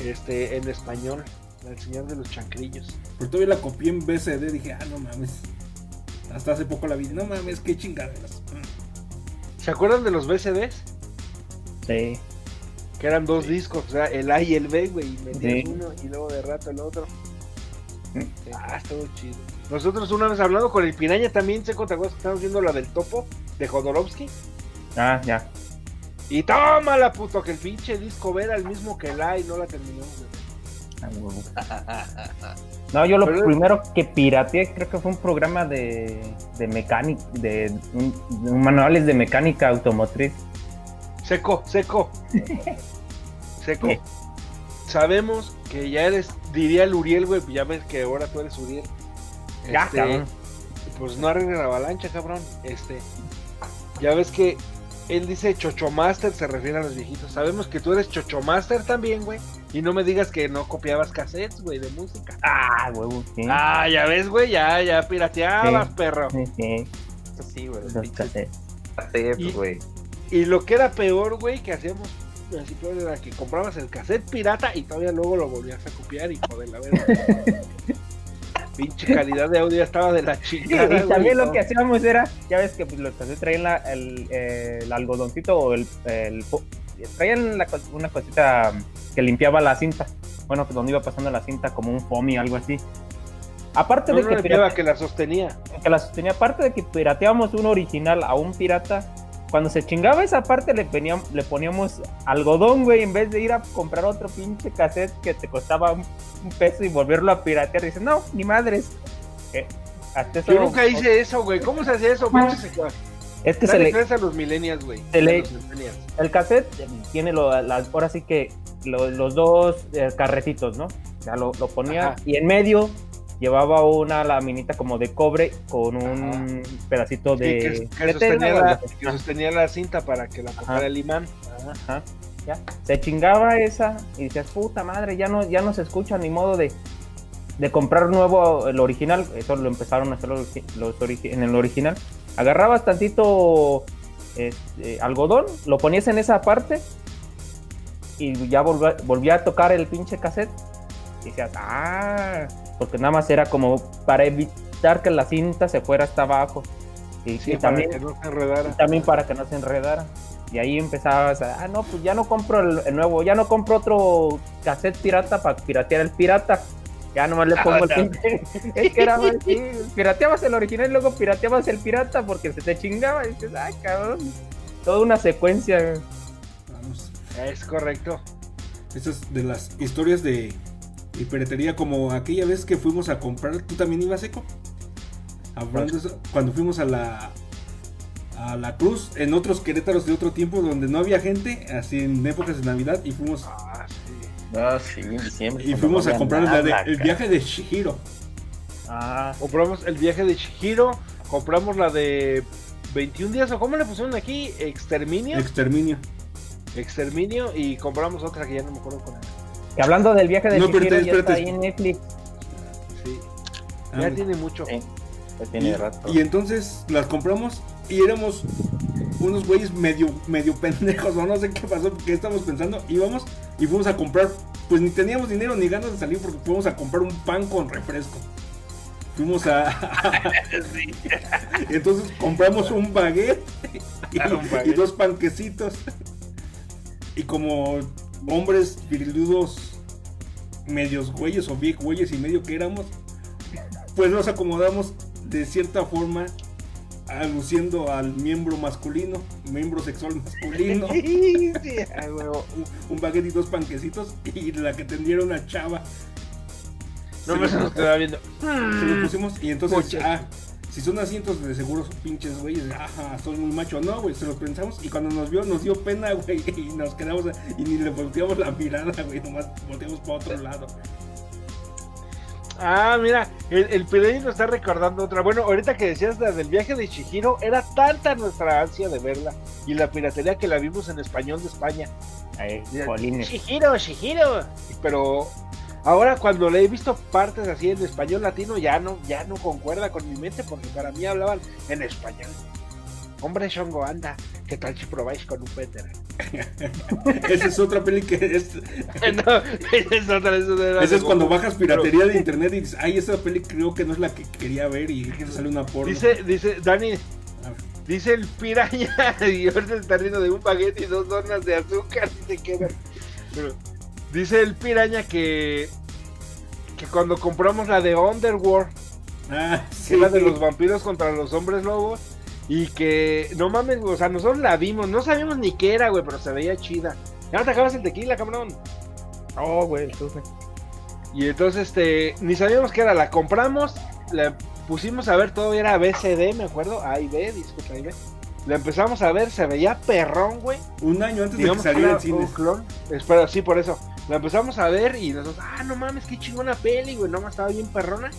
Speaker 4: este, en español. El señor de los chancrillos.
Speaker 3: pero todavía la copié en BCD. Dije, ah, no mames. Hasta hace poco la vi. No mames, qué chingaderas.
Speaker 4: ¿Se acuerdan de los VCDs?
Speaker 5: Sí.
Speaker 4: Que eran dos discos, o sea, el A y el B, güey, y metías
Speaker 5: Sí.
Speaker 4: uno y luego de rato el otro.
Speaker 5: Mm.
Speaker 4: Ah, estuvo chido. Nosotros una vez hablando con el Piraña también, Seco, ¿te acuerdas que estábamos viendo la del topo de Jodorowsky?
Speaker 5: Ah, ya.
Speaker 4: Y tómala, puto, que el pinche disco B era el mismo que el A y no la de ver.
Speaker 5: Ah. No, yo lo
Speaker 4: Pero-
Speaker 5: primero que pirateé creo que fue un programa de, de mecánica, de, un- de un manuales de mecánica automotriz.
Speaker 4: Seco, seco. seco. Sabemos que ya eres, diría el Uriel, güey, ya ves que ahora tú eres Uriel.
Speaker 5: Ya,
Speaker 4: Este,
Speaker 5: cabrón.
Speaker 4: Pues no arregla la avalancha, cabrón. Este, ya ves que él dice Chochomaster, se refiere a los viejitos. Sabemos que tú eres Chochomaster también, güey. Y no me digas que no copiabas cassettes, güey, de música.
Speaker 5: Ah, huevo, sí.
Speaker 4: Ah, ya ves, güey, ya, ya pirateabas,
Speaker 5: Sí.
Speaker 4: perro.
Speaker 5: Sí, sí,
Speaker 6: Eso sí, güey. los
Speaker 5: cassettes.
Speaker 6: cassettes,
Speaker 4: Y-
Speaker 6: güey.
Speaker 4: Y lo que era peor, güey, que hacíamos así peor era que comprabas el cassette pirata y todavía luego lo volvías a copiar y joder, la verdad. Pinche calidad de audio estaba de la
Speaker 5: Sí,
Speaker 4: chingada.
Speaker 5: y
Speaker 4: güey,
Speaker 5: también lo que hacíamos era, ya ves que pues, los cassettes traían la- el, eh, el algodoncito o el, traían la una cosita que limpiaba la cinta. Bueno, que donde iba pasando la cinta como un foamy algo así. Aparte
Speaker 4: No,
Speaker 5: de
Speaker 4: no
Speaker 5: que, pirate-
Speaker 4: que la sostenía.
Speaker 5: que la sostenía, aparte de que pirateábamos un original a un pirata, cuando se chingaba esa parte le, poníamos, le poníamos algodón, güey, en vez de ir a comprar otro pinche cassette que te costaba un, un peso y volverlo a piratear. Dices, no, ni madres. Eh, hasta eso-
Speaker 4: Yo nunca hice eso, güey. ¿Cómo se hacía eso? Pinche seco.
Speaker 5: Es que se
Speaker 4: Dale
Speaker 5: le,
Speaker 4: gracias a los millennials, güey.
Speaker 5: se
Speaker 4: A
Speaker 5: le-
Speaker 4: los millennials.
Speaker 5: el cassette tiene lo, las, ahora sí que lo- los dos eh, carretitos, ¿no? Ya lo, lo ponía
Speaker 4: Ajá.
Speaker 5: y en medio llevaba una laminita como de cobre con un pedacito
Speaker 4: Sí,
Speaker 5: de,
Speaker 4: que, que sostenía la, que sostenía la cinta para que la tocara
Speaker 5: Ajá.
Speaker 4: el imán.
Speaker 5: Ajá, ya. Se chingaba esa y decías, puta madre, ya no, ya no se escucha ni modo de, de comprar nuevo el original. Eso lo empezaron a hacer los, los origi- en el original. Agarrabas tantito este, algodón, lo ponías en esa parte y ya volvía, volvía a tocar el pinche cassette. Y decías, ah, porque nada más era como para evitar que la cinta se fuera hasta abajo. Y,
Speaker 4: Sí,
Speaker 5: y
Speaker 4: para
Speaker 5: también,
Speaker 4: que no se enredara.
Speaker 5: y también para que no se enredara. Y ahí empezabas a, ah, no, pues ya no compro el, el nuevo, ya no compro otro cassette pirata para piratear el pirata. Ya nomás le pongo el pinche. Es que era más así, pirateabas el original y luego pirateabas el pirata porque se te chingaba. Y dices, ay, cabrón. Toda una secuencia.
Speaker 3: Vamos.
Speaker 4: Es correcto.
Speaker 3: Estas de las historias de, de piratería, como aquella vez que fuimos a comprar, ¿tú también ibas eco? Hablando eso, cuando fuimos a la a la Cruz, en otros Querétaros de otro tiempo donde no había gente, así en épocas de Navidad, y fuimos
Speaker 4: Ah, sí.
Speaker 6: Ah, sí, en diciembre.
Speaker 3: y fuimos
Speaker 6: no
Speaker 3: a comprar la de- el viaje de Shihiro.
Speaker 5: Ah,
Speaker 4: Compramos el viaje de Chihiro, compramos la de 21 días, o cómo le pusieron aquí, Exterminio.
Speaker 3: Exterminio.
Speaker 4: Exterminio, y compramos otra que ya no me acuerdo cuál era.
Speaker 5: Que hablando del viaje de
Speaker 3: No,
Speaker 5: Chihiro, ya está ahí en Netflix.
Speaker 4: Sí.
Speaker 3: Ah,
Speaker 4: Ya tiene mucho.
Speaker 6: Sí, ya tiene
Speaker 3: y,
Speaker 6: rato.
Speaker 3: y entonces las compramos y éramos unos güeyes medio, medio pendejos o no sé qué pasó, porque estábamos pensando, íbamos y fuimos a comprar, pues ni teníamos dinero ni ganas de salir porque fuimos a comprar un pan con refresco. Fuimos a... entonces compramos un baguette y,
Speaker 4: Un baguette.
Speaker 3: y dos panquecitos. Y como hombres viriludos, medios güeyes o bien güeyes y medio que éramos, pues nos acomodamos de cierta forma aluciendo al miembro masculino, miembro sexual masculino,
Speaker 4: Sí, a
Speaker 3: un, un baguette y dos panquecitos y la que tendiera una chava.
Speaker 4: No
Speaker 3: se,
Speaker 4: me
Speaker 3: lo,
Speaker 4: se quedaba viendo.
Speaker 3: se lo pusimos y entonces, ah, si son asientos de seguros pinches güeyes, ajá, soy muy macho, no, güey, se los pensamos y cuando nos vio nos dio pena, güey, y nos quedamos y ni le volteamos la mirada, güey, nomás volteamos para otro lado.
Speaker 4: Ah, mira, el, el Pirelli nos está recordando otra. Bueno, ahorita que decías la del viaje de Chihiro, era tanta nuestra ansia de verla y la piratería que la vimos en español de España.
Speaker 5: Ahí, jolines.
Speaker 4: Chihiro, Chihiro. Pero ahora cuando le he visto partes así en español latino, ya no, ya no concuerda con mi mente porque para mí hablaban en español. Hombre Shongo, anda, ¿qué tal si probáis con un Peter?
Speaker 3: Esa es otra peli que es,
Speaker 4: no, es otra, es otra-
Speaker 3: esa es cuando bajas piratería de internet y dices, ay, esa peli creo que no es la que quería ver y te sale una porno.
Speaker 4: Dice, dice, Dani,
Speaker 3: ver.
Speaker 4: Dice el piraña, y ahorita está riendo de un baguette y dos donas de azúcar y se queda. Pero dice el piraña que que cuando compramos la de Underworld,
Speaker 3: Ah,
Speaker 4: que
Speaker 3: sí.
Speaker 4: la de los vampiros contra los hombres lobos, y que no mames, o sea, nosotros la vimos, no sabíamos ni qué era, güey, pero se veía chida. Ya te acabas el tequila, cabrón.
Speaker 5: Oh, güey, sufre.
Speaker 4: Y entonces, este, ni sabíamos qué era, la compramos, la pusimos a ver, todo era BCD, me acuerdo, A y B, disculpa, A y B. La empezamos a ver, se veía perrón, güey.
Speaker 3: Un año antes
Speaker 4: Digamos
Speaker 3: de que saliera
Speaker 4: era
Speaker 3: en cines.
Speaker 4: un clon. Espera, sí, por eso. La empezamos a ver y nosotros, ah, no mames, qué chingona peli, güey, no más estaba bien perrona.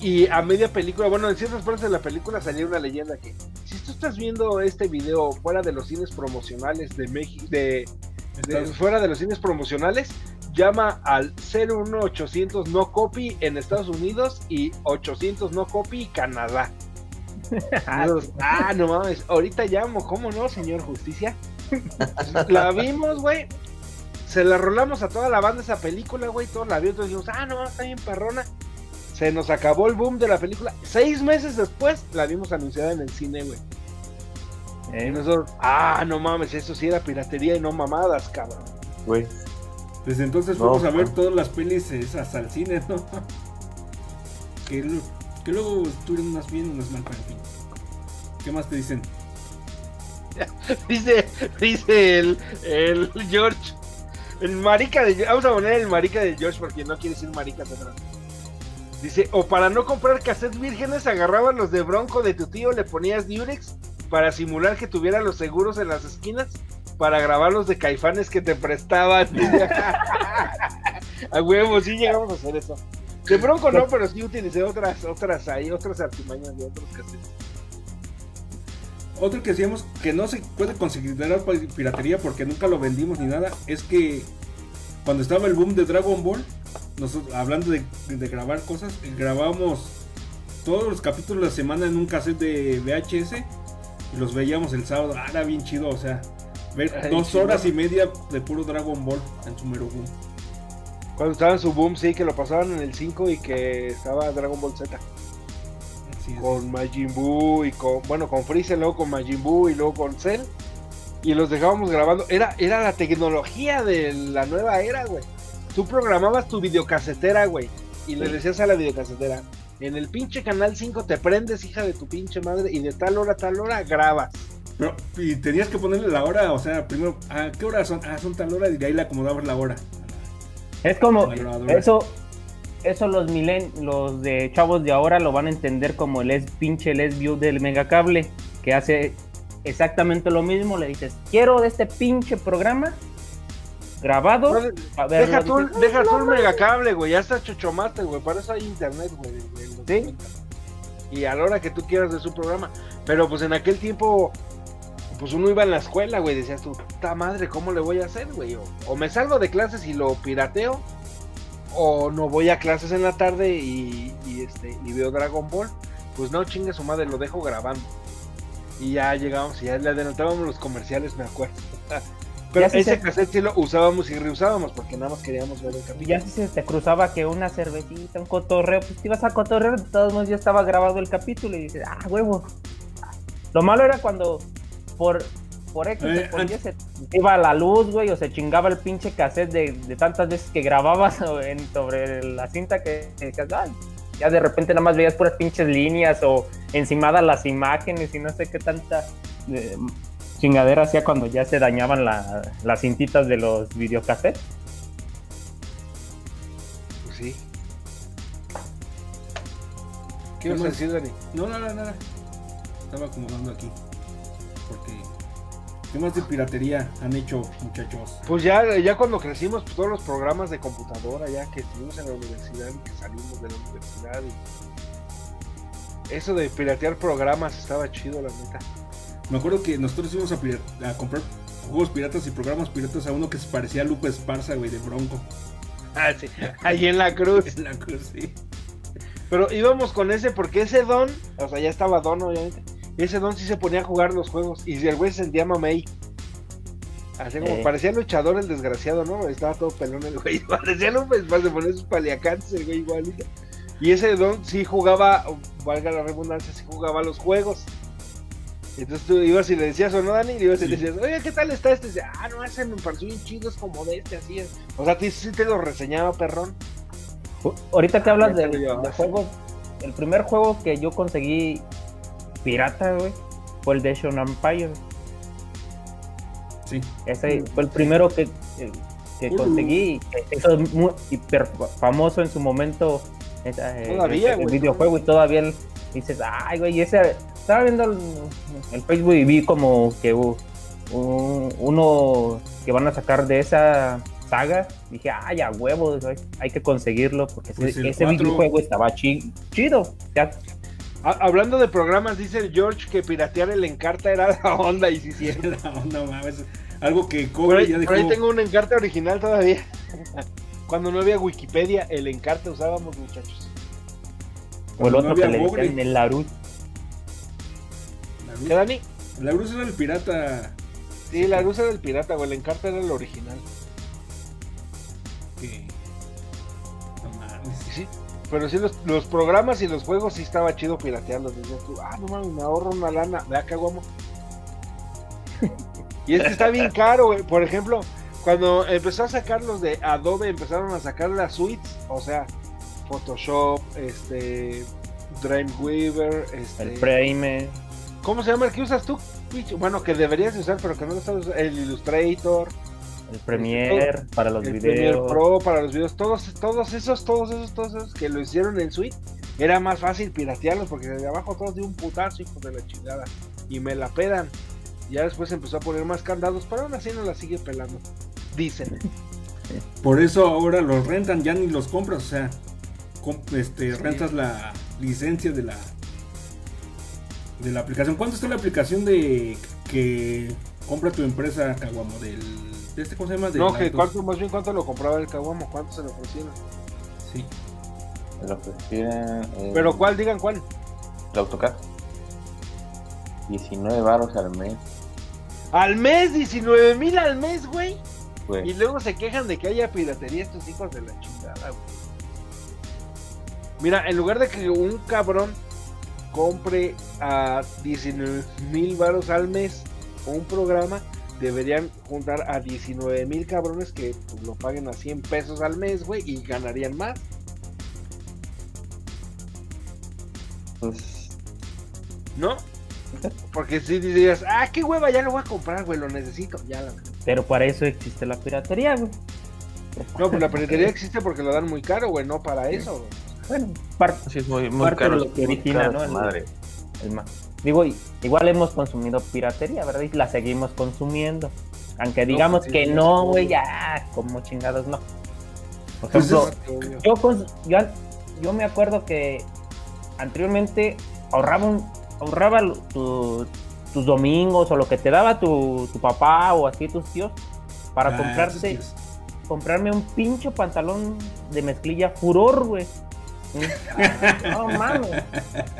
Speaker 4: Y a media película, bueno, en ciertas partes de la película salía una leyenda que si tú estás viendo este video fuera de los cines promocionales de México, de, fuera de los cines promocionales, llama al 01800 no copy en Estados Unidos y 800 no copy Canadá. Nosotros, ah, no mames, ahorita llamo, ¿cómo no, señor Justicia? la vimos, güey. Se la rolamos a toda la banda esa película, güey. Todos la vimos, dijimos, ah, no, está bien perrona. Se nos acabó el boom de la película. Seis meses después la vimos anunciada en el cine, güey.
Speaker 5: Eh,
Speaker 4: nosotros, ah, no mames, eso sí era piratería y no mamadas, cabrón.
Speaker 6: Güey.
Speaker 3: Desde entonces
Speaker 6: No,
Speaker 3: fuimos a ver todas las pelis esas al cine, ¿no? que, que luego estuvieron unas bien, unas mal. ¿Qué más te dicen?
Speaker 4: Dice, dice el, el George. El marica de Vamos a poner el marica de George porque no quiere decir marica de atrás. Dice, o para no comprar cassettes vírgenes, agarrabas los de Bronco de tu tío, le ponías Durex para simular que tuviera los seguros en las esquinas para grabar los de caifanes que te prestaban. a huevo, sí llegamos a hacer eso. De Bronco no, pero sí utilicé otras, otras ahí, otras artimañas de otros cassettes.
Speaker 3: Otro que hacíamos que no se puede considerar piratería porque nunca lo vendimos ni nada es que cuando estaba el boom de Dragon Ball, nosotros hablando de, de grabar cosas, grabábamos todos los capítulos de la semana en un cassette de VHS y los veíamos el sábado. Ah, era bien chido, o sea, ver
Speaker 4: Ay,
Speaker 3: dos
Speaker 4: chido.
Speaker 3: horas y media de puro Dragon Ball en su mero boom.
Speaker 4: Cuando estaba en su boom, sí, que lo pasaban en el 5 y que estaba Dragon Ball Z.
Speaker 3: Sí, sí.
Speaker 4: Con Majin Buu y con, bueno, con Freezer, luego con Majin Buu y luego con Cell. Y los dejábamos grabando. Era, era la tecnología de la nueva era, güey. Tú programabas tu videocasetera, güey. Y le decías a la videocasetera, en el pinche canal 5 te prendes, hija de tu pinche madre, y de tal hora a tal hora grabas.
Speaker 3: Pero, y tenías que ponerle la hora, o sea, primero, ¿a qué hora son? Ah, son tal hora y de ahí le acomodabas la hora.
Speaker 5: Es como, eso, eso los milen, los de chavos de ahora lo van a entender como el es pinche les view del megacable, que hace exactamente lo mismo, le dices, quiero de este pinche programa grabado, a ver,
Speaker 4: Deja tú,
Speaker 5: dices,
Speaker 4: deja megacable, güey. Ya está chochomaste, güey. Para eso hay internet, güey.
Speaker 5: Sí.
Speaker 4: 90. Y a la hora que tú quieras de su programa. Pero pues en aquel tiempo, pues uno iba en la escuela, güey. Decías tú, puta madre, ¿cómo le voy a hacer, güey? O, o me salgo de clases y lo pirateo. O no voy a clases en la tarde y, y, este, y veo Dragon Ball. Pues no, chingue su madre, lo dejo grabando. Y ya llegamos y ya le adelantábamos los comerciales, me acuerdo. Pero ese
Speaker 5: se-
Speaker 4: cassette sí lo usábamos y reusábamos porque nada más queríamos ver el capítulo.
Speaker 5: ya si se te cruzaba que una cervecita, un cotorreo, pues te ibas a cotorrear, de todos modos ya estaba grabado el capítulo y dices, ah, huevo. Lo malo era cuando por, por X
Speaker 3: Eh,
Speaker 5: o por Y
Speaker 3: an-
Speaker 5: se iba la luz, güey, o se chingaba el pinche cassette de, de tantas veces que grababas en, sobre la cinta que, ay, ya de repente nada más veías puras pinches líneas o encimadas las imágenes y no sé qué tanta eh, chingadera hacía cuando ya se dañaban la- las cintitas de los videocassettes.
Speaker 4: Pues sí. ¿Qué
Speaker 3: ¿Qué
Speaker 4: ibas a decir, Dani?
Speaker 3: No, nada, nada. Estaba acomodando aquí. ¿Qué más de piratería han hecho, muchachos?
Speaker 4: Pues ya, ya cuando crecimos, pues todos los programas de computadora, ya que estuvimos en la universidad y que salimos de la universidad. Y... Eso de piratear programas estaba chido, la neta.
Speaker 3: Me acuerdo que nosotros íbamos a, a comprar juegos piratas y programas piratas a uno que se parecía a Lupe Esparza, güey, de Bronco.
Speaker 4: Ah, sí. Ahí en la cruz.
Speaker 3: En la cruz, sí.
Speaker 4: Pero íbamos con ese porque ese don, o sea, ya estaba don, obviamente. Ese don sí se ponía a jugar los juegos. Y el güey se sentía mamey. Así como
Speaker 5: Eh.
Speaker 4: parecía luchador el desgraciado, ¿no? Estaba todo pelón el güey. Parecía López, se ponía sus paliacantes el güey igualito. Y ese don sí jugaba, valga la redundancia, sí jugaba los juegos. Entonces tú ibas y le decías, ¿o no, Dani? Y ibas y le decías, oye, ¿qué tal está este? Y dice, ah, no, ese me pareció bien chido, es como de este, así es. O sea, sí te lo reseñaba, perrón.
Speaker 5: Ahorita que hablas
Speaker 4: llevabas.
Speaker 5: de juegos, el primer juego que yo conseguí pirata, güey, fue el Dation Empire.
Speaker 3: Sí.
Speaker 5: Ese fue el primero que, que- que
Speaker 3: Uh.
Speaker 5: conseguí. Eso es muy hiper famoso en su momento. esa, eh,
Speaker 4: Todavía,
Speaker 5: el
Speaker 4: güey,
Speaker 5: videojuego y todavía el- dices, ay, güey, ese. Estaba viendo el, el Facebook y vi como que uh, un- uno que van a sacar de esa saga. Dije, ay, a huevo, güey, hay que conseguirlo porque
Speaker 3: Pues
Speaker 5: ese,
Speaker 3: el
Speaker 5: videojuego estaba chi- chido. Ya,
Speaker 4: hablando de programas, dice el George que piratear el Encarta era la onda y sí, sí.
Speaker 3: Sí, no, no mames. Algo que
Speaker 4: Por
Speaker 3: Kobe
Speaker 4: ahí,
Speaker 3: ya
Speaker 4: por ahí
Speaker 3: dejó.
Speaker 4: tengo un Encarta original todavía. Cuando no había Wikipedia, el Encarta usábamos, muchachos.
Speaker 5: o el
Speaker 3: Cuando no
Speaker 5: otro que le decían el Larut.
Speaker 3: La luz,
Speaker 4: ¿Qué, Dani?
Speaker 3: la luz era el pirata
Speaker 4: Sí, la luz era el pirata, güey. El Encarta era el original. Pero sí, los, los programas y los juegos sí estaba chido piratearlos. Decías tú, ah, no mames, me ahorro una lana. Vea que guamo. y este está bien caro, güey. Por ejemplo, cuando empezó a sacar los de Adobe, empezaron a sacar las suites. O sea, Photoshop, este. Dreamweaver, este.
Speaker 5: El Prime.
Speaker 4: ¿Cómo se llama el que usas tú? Bueno, que deberías de usar, pero que no lo estás usando. El Illustrator,
Speaker 5: El Premiere para los
Speaker 4: el Premiere
Speaker 5: videos.
Speaker 4: Pro para los videos. Todos, todos esos, todos esos, todos esos que lo hicieron en Suite. Era más fácil piratearlos porque de abajo todos de un putazo, hijo de la chingada. Y me la pedan. Ya después empezó a poner más candados, pero aún así no la sigue pelando. Dicen.
Speaker 3: Por eso ahora los rentan, ya ni los compras, o sea, este, rentas la licencia de la de la aplicación. ¿Cuánto está la aplicación de que compra tu empresa Caguamo del de este cómo se llama? Del
Speaker 4: No, que cuánto, más bien cuánto lo compraba el Caguamo, cuánto se lo ofrecieron.
Speaker 3: Sí.
Speaker 6: Lo que tienen, eh,
Speaker 4: Pero cuál, digan cuál.
Speaker 6: El AutoCAD. 19 varos al mes,
Speaker 4: Al mes, 19 mil al mes, güey. Y
Speaker 6: güey.
Speaker 4: luego se quejan de que haya piratería estos hijos de la chingada, güey. Mira, en lugar de que un cabrón compre a 19 mil varos al mes un programa, deberían juntar a 19 mil cabrones que pues, lo paguen a 100 pesos al mes, güey, y ganarían más.
Speaker 6: Pues,
Speaker 4: ¿No? Porque si dirías, ah, qué hueva, ya lo voy a comprar, güey, lo necesito. Ya la...
Speaker 5: Pero para eso existe la piratería, güey.
Speaker 4: No, pues la piratería existe porque lo dan muy caro, güey, no para eso, güey.
Speaker 5: Bueno, parte,
Speaker 6: sí, es muy, muy
Speaker 5: parte
Speaker 6: caro.
Speaker 5: de lo que origina,
Speaker 6: caro
Speaker 5: ¿no? El-
Speaker 6: madre.
Speaker 5: el ma- Digo, igual hemos consumido piratería, ¿verdad? Y la seguimos consumiendo. Aunque digamos que no, güey, ya, como chingados no. Por
Speaker 3: Pues
Speaker 5: ejemplo, yo, cons- yo, yo me acuerdo que anteriormente ahorraba, un- ahorraba tu- tus domingos o lo que te daba tu, tu papá o así tus tíos para
Speaker 3: Ah, tíos.
Speaker 5: comprarme un pincho pantalón de mezclilla furor, güey. No mames.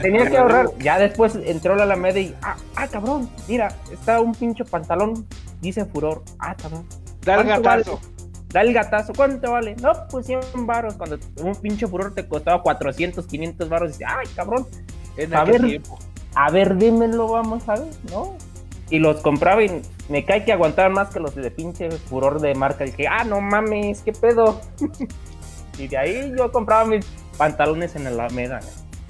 Speaker 5: Tenía que ahorrar. Ya después entró la Alameda y. Ah, ah, cabrón. Mira, está un pincho pantalón. Dice furor. Ah, cabrón.
Speaker 4: Da el
Speaker 5: ¿Cuánto
Speaker 4: gatazo.
Speaker 5: Da el gatazo. ¿Cuánto vale? No, pues 100 varos. Cuando un pinche furor te costaba 400, 500 varos. Dice, ay, cabrón.
Speaker 4: En
Speaker 5: A ver.
Speaker 4: tiempo.
Speaker 5: A ver, dímelo, vamos a ver, ¿no? Y los compraba y me cae que aguantar más que los de pinche furor de marca. Dije, ah, no mames, qué pedo. y de ahí yo compraba mis pantalones en la Alameda.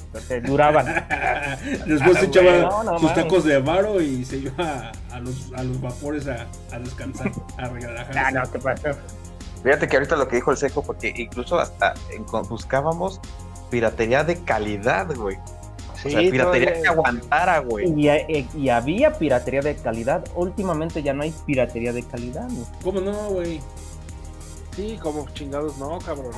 Speaker 5: Entonces duraban.
Speaker 3: Después se echaba
Speaker 5: güey, no, no
Speaker 3: sus tacos de varo y se iba a, a los, a los vapores a, a descansar, a relajarse.
Speaker 5: ah, no, ¿qué pasó?
Speaker 6: Fíjate que ahorita lo que dijo el seco, porque incluso hasta buscábamos piratería de calidad, güey. O sea, piratería
Speaker 4: todavía-
Speaker 6: que aguantara, güey.
Speaker 5: Y, y- y había piratería de calidad. Últimamente ya no hay piratería de calidad. ¿no?
Speaker 3: ¿Cómo no, güey?
Speaker 4: Sí, como chingados, no, cabrón.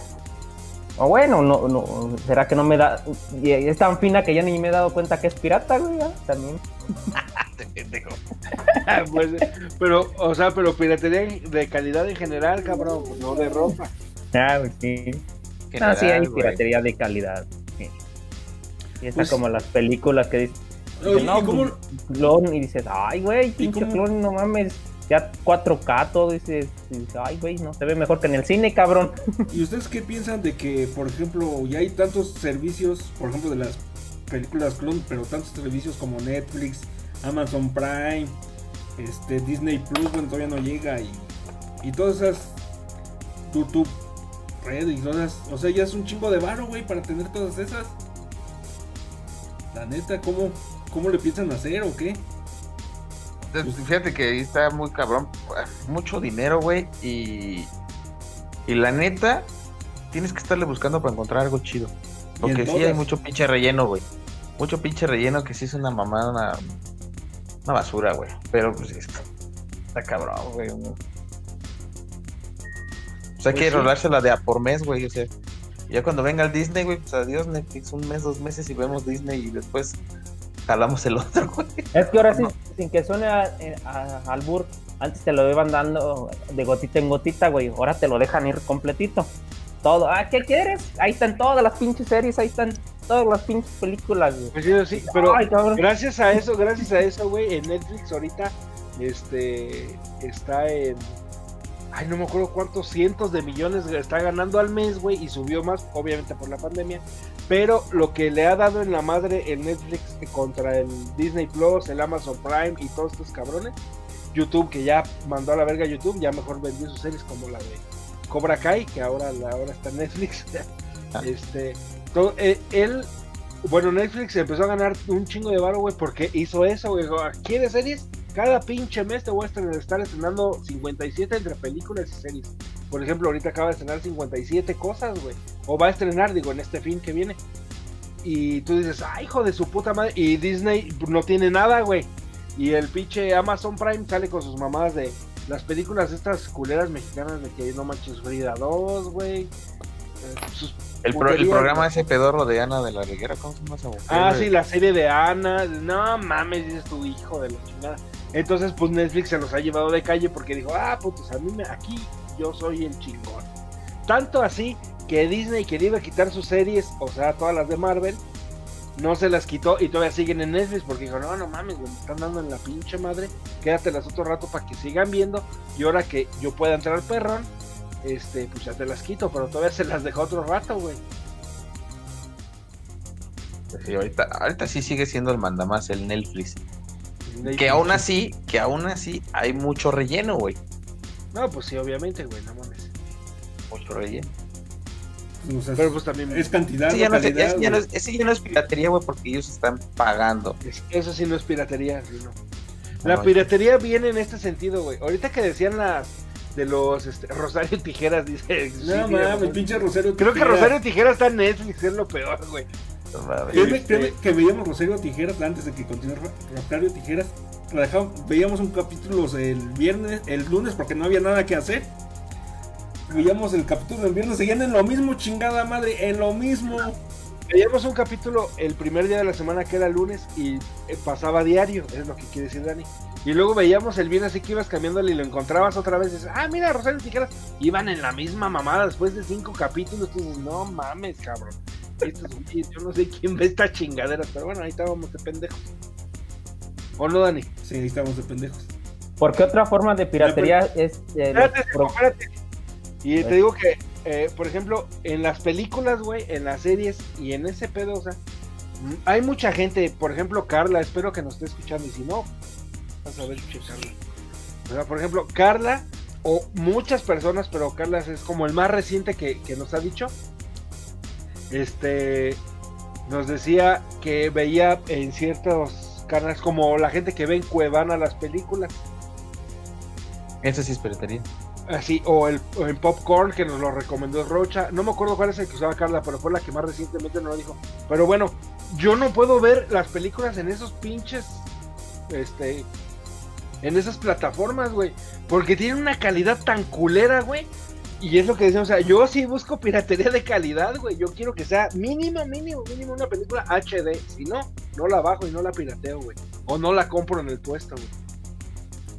Speaker 5: O bueno, no, no, será que no me da. y Es tan fina que ya ni me he dado cuenta que es pirata, güey. ya, También.
Speaker 4: Pues, pero, o sea, pero piratería de calidad en general, cabrón, pues, no de ropa.
Speaker 5: Ah, pues sí. Ah, sí, hay piratería de calidad. Sí. Y está
Speaker 3: Pues-
Speaker 5: como las películas que dicen, no,
Speaker 3: ¿y cómo,
Speaker 5: clon, y dices, ay, güey, pinche clon, no mames, ya 4K todo, dices, ay, güey, no se ve mejor que en el cine, cabrón.
Speaker 3: ¿Y ustedes qué piensan de que, por ejemplo, ya hay tantos servicios, por ejemplo, de las películas clon, pero tantos servicios como Netflix, Amazon Prime, este Disney Plus, bueno, todavía no llega y, y todas esas YouTube Red y todas, o sea, ya es un chingo de varo, güey, para tener todas esas. La neta, ¿cómo, cómo le piensan hacer o qué?
Speaker 6: Fíjate que ahí está muy cabrón. Mucho dinero, güey. Y, y la neta, tienes que estarle buscando para encontrar algo chido. Porque sí hay mucho pinche relleno, güey. Mucho pinche relleno que sí es una mamada, una, una basura, güey. Pero pues es- está cabrón, güey. O sea, hay
Speaker 4: Pues
Speaker 6: que
Speaker 4: sí.
Speaker 6: rolársela de a por mes, güey. O sea, ya cuando venga el Disney, güey, pues adiós Netflix, un mes, dos meses y vemos Disney y después jalamos el otro, güey.
Speaker 5: Es que ahora sí, sin que suene a, a- al bur, antes te lo iban dando de gotita en gotita, güey, ahora te lo dejan ir completito. Todo, ah, ¿qué quieres? Ahí están todas las pinches series, ahí están todas las pinches películas, güey.
Speaker 4: Pues sí, sí, pero
Speaker 5: Ay,
Speaker 4: gracias a eso, gracias a eso, güey, en Netflix ahorita, este, está en, ay, no me acuerdo cuántos cientos de millones está ganando al mes, güey, y subió más, obviamente por la pandemia, pero lo que le ha dado en la madre el Netflix contra el Disney Plus, el Amazon Prime y todos estos cabrones, YouTube, que ya mandó a la verga YouTube, ya mejor vendió sus series como la de Cobra Kai, que ahora, ahora está en Netflix, este, todo, eh, él bueno, Netflix empezó a ganar un chingo de varo, güey, porque hizo eso, güey. Dijo, ¿Quieres series? Cada pinche mes te voy a estrenar- estar estrenando 57 entre películas y series. Por ejemplo, ahorita acaba de estrenar 57 cosas, güey. O va a estrenar, digo, en este fin que viene. Y tú dices, ah, hijo de su puta madre. Y Disney no tiene nada, güey. Y el pinche Amazon Prime sale con sus mamadas de las películas estas culeras mexicanas de que no manches Frida 2, güey.
Speaker 6: El, pro- el programa ese pedorro de Ana de la Reguera, ¿cómo se llama esa mujer,
Speaker 4: Ah, sí, la serie de Ana. No mames, dices tu hijo de la chingada. Entonces, pues Netflix se los ha llevado de calle porque dijo, ah, putos, a mí me, aquí yo soy el chingón. Tanto así que Disney quería quitar sus series, o sea, todas las de Marvel, no se las quitó y todavía siguen en Netflix porque dijo, no, no mames, me están dando en la pinche madre, quédatelas otro rato para que sigan viendo y ahora que yo pueda entrar perrón, este, pues ya te las quito, pero todavía se las dejó otro rato, güey.
Speaker 6: Ahorita, ahorita sí sigue siendo el mandamás el Netflix. Que aún así, que aún así hay mucho relleno, güey.
Speaker 4: No, pues sí, obviamente, güey, no mames.
Speaker 6: Mucho relleno.
Speaker 3: O sea,
Speaker 4: Pero pues también,
Speaker 3: es cantidad,
Speaker 6: Ese ya, no es, ya no ese ya no es piratería, güey, porque ellos están pagando.
Speaker 4: es- eso sí no es piratería, sí, no. La
Speaker 6: No,
Speaker 4: piratería viene en este sentido, güey. Ahorita que decían las de los este, Rosario Tijeras, dice.
Speaker 3: No
Speaker 4: sí,
Speaker 3: mames, pinche Rosario
Speaker 4: Creo que
Speaker 3: Tijeras.
Speaker 4: Rosario Tijeras está en Netflix, es lo peor, güey.
Speaker 3: Créeme, créeme que veíamos Rosario Tijeras antes de que continuara Rosario Tijeras. veíamos un capítulo el viernes, el lunes, porque no había nada que hacer. Veíamos el capítulo el viernes, seguían en lo mismo, chingada madre, en lo mismo.
Speaker 4: Veíamos un capítulo el primer día de la semana que era lunes y eh, pasaba diario, es lo que quiere decir Dani. Y luego veíamos el viernes así que ibas cambiándole y lo encontrabas otra vez y dices, ah, mira, Rosario Tijeras, iban en la misma mamada después de cinco capítulos. Tú dices, no mames, cabrón. Yo no sé quién ve esta chingadera, pero bueno, ahí estábamos de pendejos. ¿O no, Dani?
Speaker 3: Sí, ahí estábamos de pendejos.
Speaker 5: Porque otra forma de piratería es. eh,
Speaker 4: Espérate,
Speaker 5: pro-
Speaker 4: espérate. Y te digo que, eh, por ejemplo, en las películas, güey, en las series y en ese pedo, o sea, hay mucha gente, por ejemplo, Carla, espero que nos esté escuchando, y si no, vas a ver, che, Carla. O sea, por ejemplo, Carla, o muchas personas, pero Carla es como el más reciente que, que nos ha dicho, este, nos decía que veía en ciertos canales, como la gente que ve en Cuevana las películas,
Speaker 6: Eso sí es piratería.
Speaker 4: Así, o, el, o en Popcorn, que nos lo recomendó Rocha. No me acuerdo cuál es el que usaba Carla, pero fue la que más recientemente nos lo dijo. Pero bueno, yo no puedo ver las películas en esos pinches. Este. En esas plataformas, güey. Porque tienen una calidad tan culera, güey. Y es lo que decimos, o sea, yo sí busco piratería de calidad, güey. Yo quiero que sea mínimo, mínimo, mínimo una película HD. Si no, no la bajo y no la pirateo, güey. O no la compro en el puesto, güey.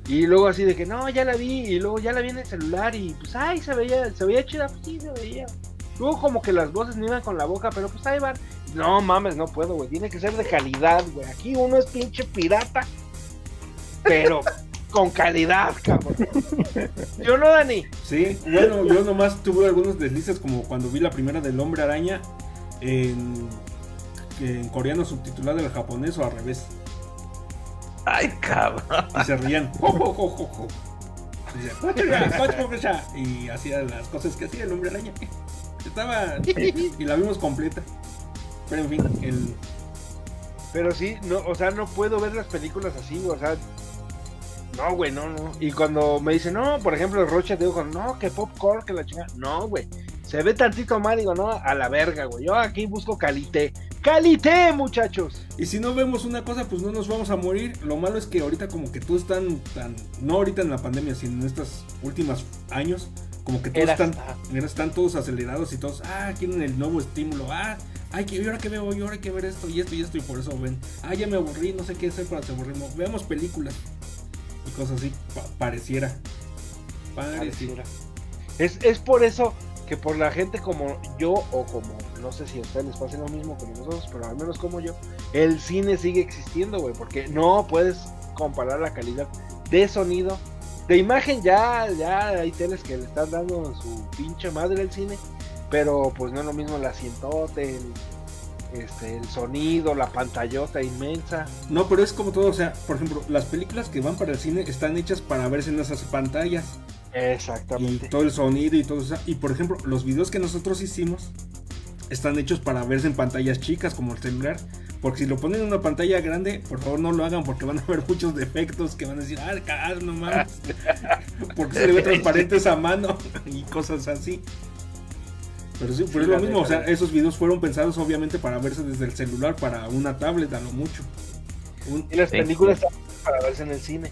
Speaker 4: Y luego así de que no, ya la vi, y luego ya la vi en el celular, y pues ay, se veía, se veía chida, pues sí, se veía. Luego como que las voces no iban con la boca, pero pues ahí van. No mames, no puedo, güey. Tiene que ser de calidad, güey. Aquí uno es pinche pirata, pero con calidad, cabrón. Yo no, Dani.
Speaker 3: Sí, bueno, yo nomás tuve algunos deslices como cuando vi la primera del Hombre Araña en, coreano subtitulado al japonés o al revés.
Speaker 6: Ay, cabrón.
Speaker 3: Y se rían. Jo, jo, jo, jo, jo. Y hacía las cosas que hacía el Hombre Araña. Estaba. Y la vimos completa. Pero en fin, el,
Speaker 4: Pero sí, no, o sea, no puedo ver las películas así, o sea. No, güey, no, no. Y cuando me dicen, no, por ejemplo, Rocha, te digo, no, que popcorn, que la chingada. No, güey. Se ve tantito mal, digo, no, a la verga, güey. Yo aquí busco calité. ¡Calité, muchachos!
Speaker 3: Y si no vemos una cosa, pues no nos vamos a morir. Lo malo es que ahorita como que todos están tan, no ahorita en la pandemia, sino en estos últimos años, como que todos
Speaker 4: Era-
Speaker 3: están, mira, están todos acelerados y todos, ah, quieren el nuevo estímulo, ah, ay, que y ahora que veo, y ahora hay que ver esto y esto y esto y por eso ven, ah, ya me aburrí, no sé qué hacer para aburrirnos, veamos películas cosas así, pa- pareciera. Pareciera.
Speaker 4: Es, es por eso que por la gente como yo, o como, no sé si a ustedes les pasa lo mismo como nosotros, pero al menos como yo, el cine sigue existiendo, güey, porque no puedes comparar la calidad de sonido. De imagen ya, ya hay teles que le están dando su pinche madre al cine, pero pues no es lo mismo el asientote, el, este, el sonido, la pantallota inmensa.
Speaker 3: No, pero es como todo, o sea, por ejemplo, las películas que van para el cine están hechas para verse en esas pantallas. y
Speaker 4: Exactamente.
Speaker 3: todo el sonido y todo eso. Y por ejemplo, los videos que nosotros hicimos están hechos para verse en pantallas chicas como el celular. Porque si lo ponen en una pantalla grande, por favor no lo hagan porque van a ver muchos defectos que van a decir, ah, car- no mames. porque se le ve transparente esa mano y cosas así. Pero sí, pero es lo mismo, o sea, esos videos fueron pensados obviamente para verse desde el celular, para una tablet a lo mucho. Un-
Speaker 4: Y las
Speaker 6: Sí,
Speaker 4: películas están para verse en el cine.